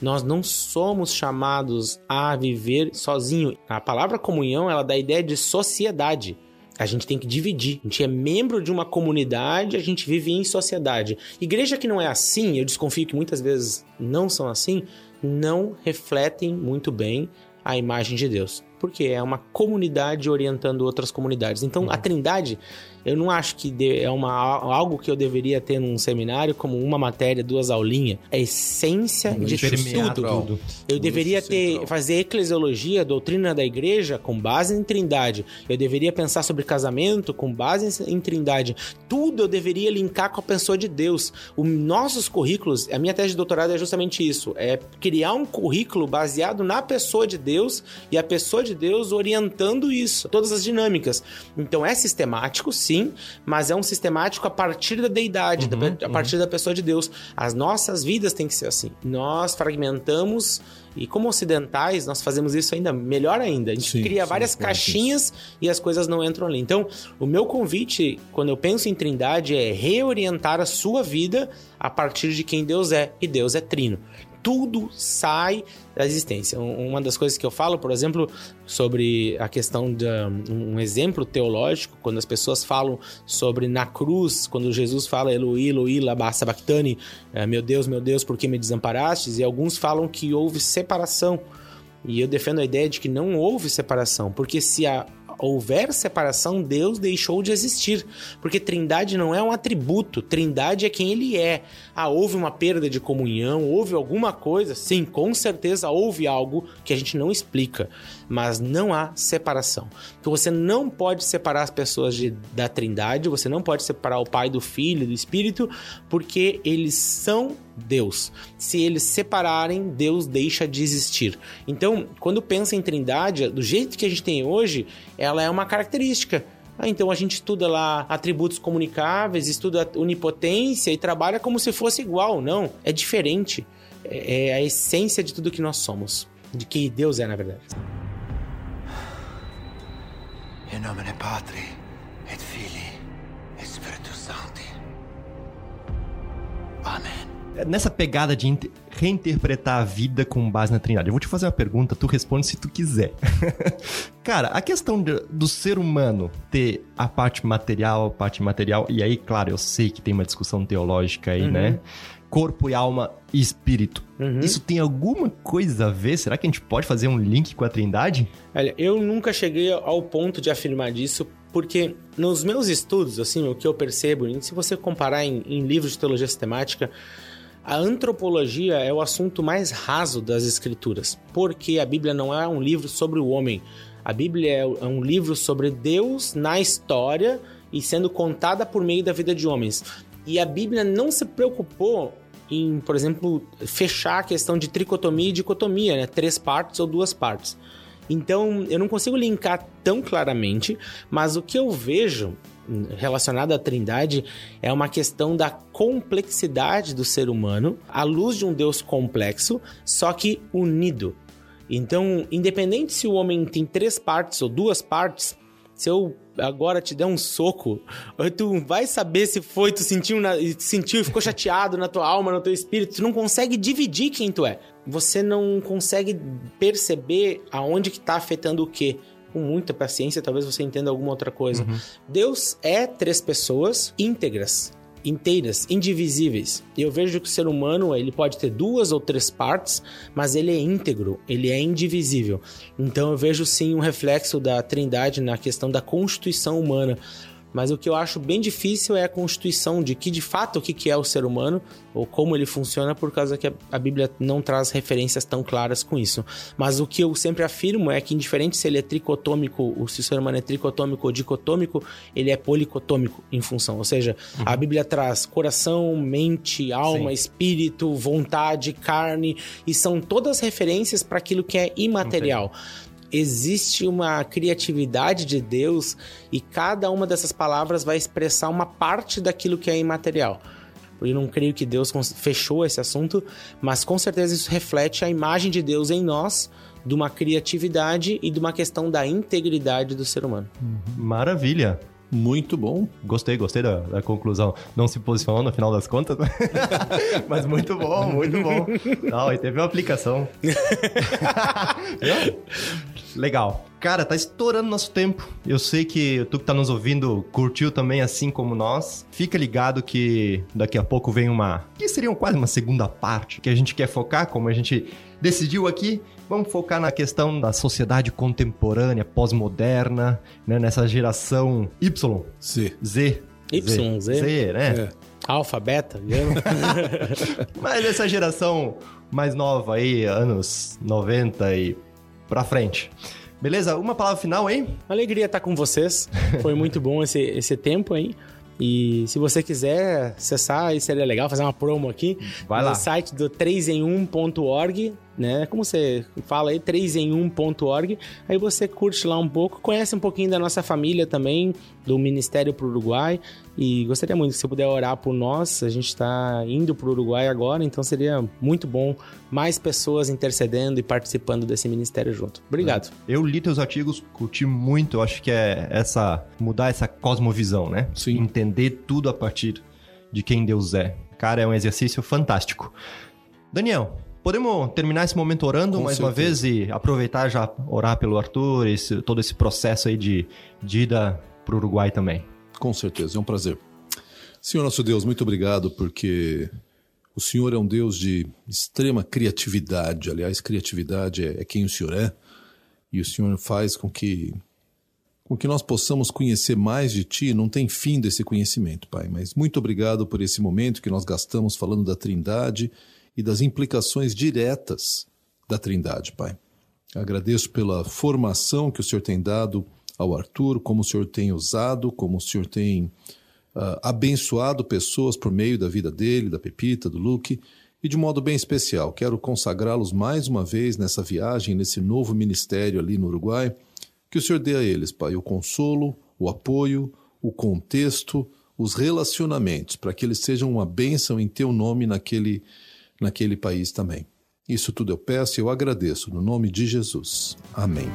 Nós não somos chamados a viver sozinho. A palavra comunhão, ela dá a ideia de sociedade. A gente tem que dividir. A gente é membro de uma comunidade, a gente vive em sociedade. Igreja que não é assim, eu desconfio que muitas vezes não são assim, não refletem muito bem a imagem de Deus. Porque é uma comunidade orientando outras comunidades. Então, a Trindade, eu não acho que de- é uma, algo que eu deveria ter num seminário como uma matéria, duas aulinhas. É a essência de permear tudo. Eu deveria ter central. fazer eclesiologia, doutrina da igreja com base em Trindade. Eu deveria pensar sobre casamento com base em Trindade. Tudo eu deveria linkar com a pessoa de Deus. Os nossos currículos, a minha tese de doutorado é justamente isso, é criar um currículo baseado na pessoa de Deus e a pessoa de Deus orientando isso, todas as dinâmicas. Então é sistemático, sim, mas é um sistemático a partir da deidade, da- a partir da pessoa de Deus. As nossas vidas têm que ser assim. Nós fragmentamos e como ocidentais, nós fazemos isso ainda melhor ainda. A gente Sim, cria sim, várias que caixinhas e as coisas não entram ali. Então, o meu convite, quando eu penso em Trindade, é reorientar a sua vida a partir de quem Deus é. E Deus é trino. Tudo sai da existência. Um- Uma das coisas que eu falo, por exemplo, sobre a questão de um exemplo teológico, quando as pessoas falam sobre na cruz, quando Jesus fala Eloi, Eloi, lama sabachthani, eh, meu Deus, meu Deus, por que me desamparastes? E alguns falam que houve separação. E eu defendo a ideia de que não houve separação, porque se a- houver separação, Deus deixou de existir. Porque Trindade não é um atributo, Trindade é quem ele é. Ah, houve uma perda de comunhão, houve alguma coisa? Sim, com certeza houve algo que a gente não explica, mas não há separação. Então você não pode separar as pessoas de- da Trindade, você não pode separar o Pai do Filho, do Espírito, porque eles são Deus. Se eles separarem, Deus deixa de existir. Então, quando pensa em Trindade, do jeito que a gente tem hoje, ela é uma característica. Ah, então a gente estuda lá atributos comunicáveis, estuda onipotência e trabalha como se fosse igual. Não, é diferente. É é a essência de tudo que nós somos. De que Deus é, na verdade. In nomine Patri et Filii et Spiritus Sancti. Amen. Nessa pegada de inter- reinterpretar a vida com base na Trindade, eu vou te fazer uma pergunta, tu responde se tu quiser. Cara, a questão de- do ser humano ter a parte material, a parte material, e aí, claro, eu sei que tem uma discussão teológica aí, né? Corpo e alma e espírito. Isso tem alguma coisa a ver? Será que a gente pode fazer um link com a Trindade? Olha, eu nunca cheguei ao ponto de afirmar disso, porque nos meus estudos, assim, o que eu percebo, se você comparar em, em livros de teologia sistemática, a antropologia é o assunto mais raso das escrituras, porque a Bíblia não é um livro sobre o homem. A Bíblia é é um livro sobre Deus na história e sendo contada por meio da vida de homens. E a Bíblia não se preocupou em, por exemplo, fechar a questão de tricotomia e dicotomia, né? Três partes ou duas partes. Então, eu não consigo linkar tão claramente, mas o que eu vejo relacionado à Trindade é uma questão da complexidade do ser humano à luz de um Deus complexo, só que unido. Então, independente se o homem tem três partes ou duas partes, se eu agora te der um soco, tu vai saber se foi, tu sentiu, na, sentiu e ficou chateado na tua alma, no teu espírito, tu não consegue dividir quem tu é. Você não consegue perceber aonde que tá afetando o quê. Com muita paciência, talvez você entenda alguma outra coisa. Deus é três pessoas íntegras, inteiras, indivisíveis. E eu vejo que o ser humano, ele pode ter duas ou três partes, mas ele é íntegro, ele é indivisível. Então eu vejo sim um reflexo da Trindade na questão da constituição humana. Mas o que eu acho bem difícil é a constituição de que de fato o que é o ser humano ou como ele funciona, por causa que a Bíblia não traz referências tão claras com isso. Mas o que eu sempre afirmo é que, indiferente se ele é tricotômico, ou se o ser humano é tricotômico ou dicotômico, ele é policotômico em função. Ou seja, uhum. a Bíblia traz coração, mente, alma, Sim. espírito, vontade, carne, e são todas referências para aquilo que é imaterial. Existe uma criatividade de Deus e cada uma dessas palavras vai expressar uma parte daquilo que é imaterial. Eu não creio que Deus fechou esse assunto, mas com certeza isso reflete a imagem de Deus em nós, de uma criatividade e de uma questão da integridade do ser humano. Maravilha! Muito bom. Gostei, gostei da, da, conclusão. Não se posicionou no final das contas, mas muito bom, muito bom. Não, e teve uma aplicação. Legal. Cara, tá estourando nosso tempo. Eu sei que tu que tá nos ouvindo curtiu também, assim como nós. Fica ligado que daqui a pouco vem uma. que seria quase uma segunda parte que a gente quer focar, como a gente decidiu aqui. Vamos focar na questão da sociedade contemporânea, pós-moderna, né? Nessa geração Y. Z. Z. Y, Z. Z, né? É. Alfa, beta, Mas essa geração mais nova aí, anos 90 e pra frente. Beleza? Uma palavra final, hein? Alegria estar com vocês. Foi muito bom esse, esse tempo aí. E se você quiser acessar, aí seria legal fazer uma promo aqui. Vai no lá. site do 3em1.org né? Como você fala aí, 3 em 1.org. Aí você curte lá um pouco, conhece um pouquinho da nossa família também, do Ministério para o Uruguai. E gostaria muito que você puder orar por nós. A gente está indo para o Uruguai agora, então seria muito bom mais pessoas intercedendo e participando desse ministério junto. Obrigado. É. Eu li teus artigos, curti muito. Eu acho que é essa mudar essa cosmovisão, né? Sim. Entender tudo a partir de quem Deus é. Cara, é um exercício fantástico. Daniel, Podemos terminar esse momento orando Com mais certeza. uma vez e aproveitar já orar pelo Arthur, esse, todo esse processo aí de, de ida para o Uruguai também. Com certeza, é um prazer. Senhor nosso Deus, muito obrigado porque o Senhor é um Deus de extrema criatividade. Aliás, criatividade é, é quem o Senhor é. E o Senhor faz com que com que nós possamos conhecer mais de Ti, não tem fim desse conhecimento, Pai. Mas muito obrigado por esse momento que nós gastamos falando da Trindade e das implicações diretas da Trindade, Pai. Agradeço pela formação que o Senhor tem dado ao Arthur, como o Senhor tem usado, como o Senhor tem uh, abençoado pessoas por meio da vida dele, da Pepita, do Luke, e de modo bem especial, quero consagrá-los mais uma vez nessa viagem, nesse novo ministério ali no Uruguai, que o Senhor dê a eles, Pai, o consolo, o apoio, o contexto, os relacionamentos, para que eles sejam uma bênção em Teu nome naquele naquele país também. Isso tudo eu peço e eu agradeço no nome de Jesus. Amém.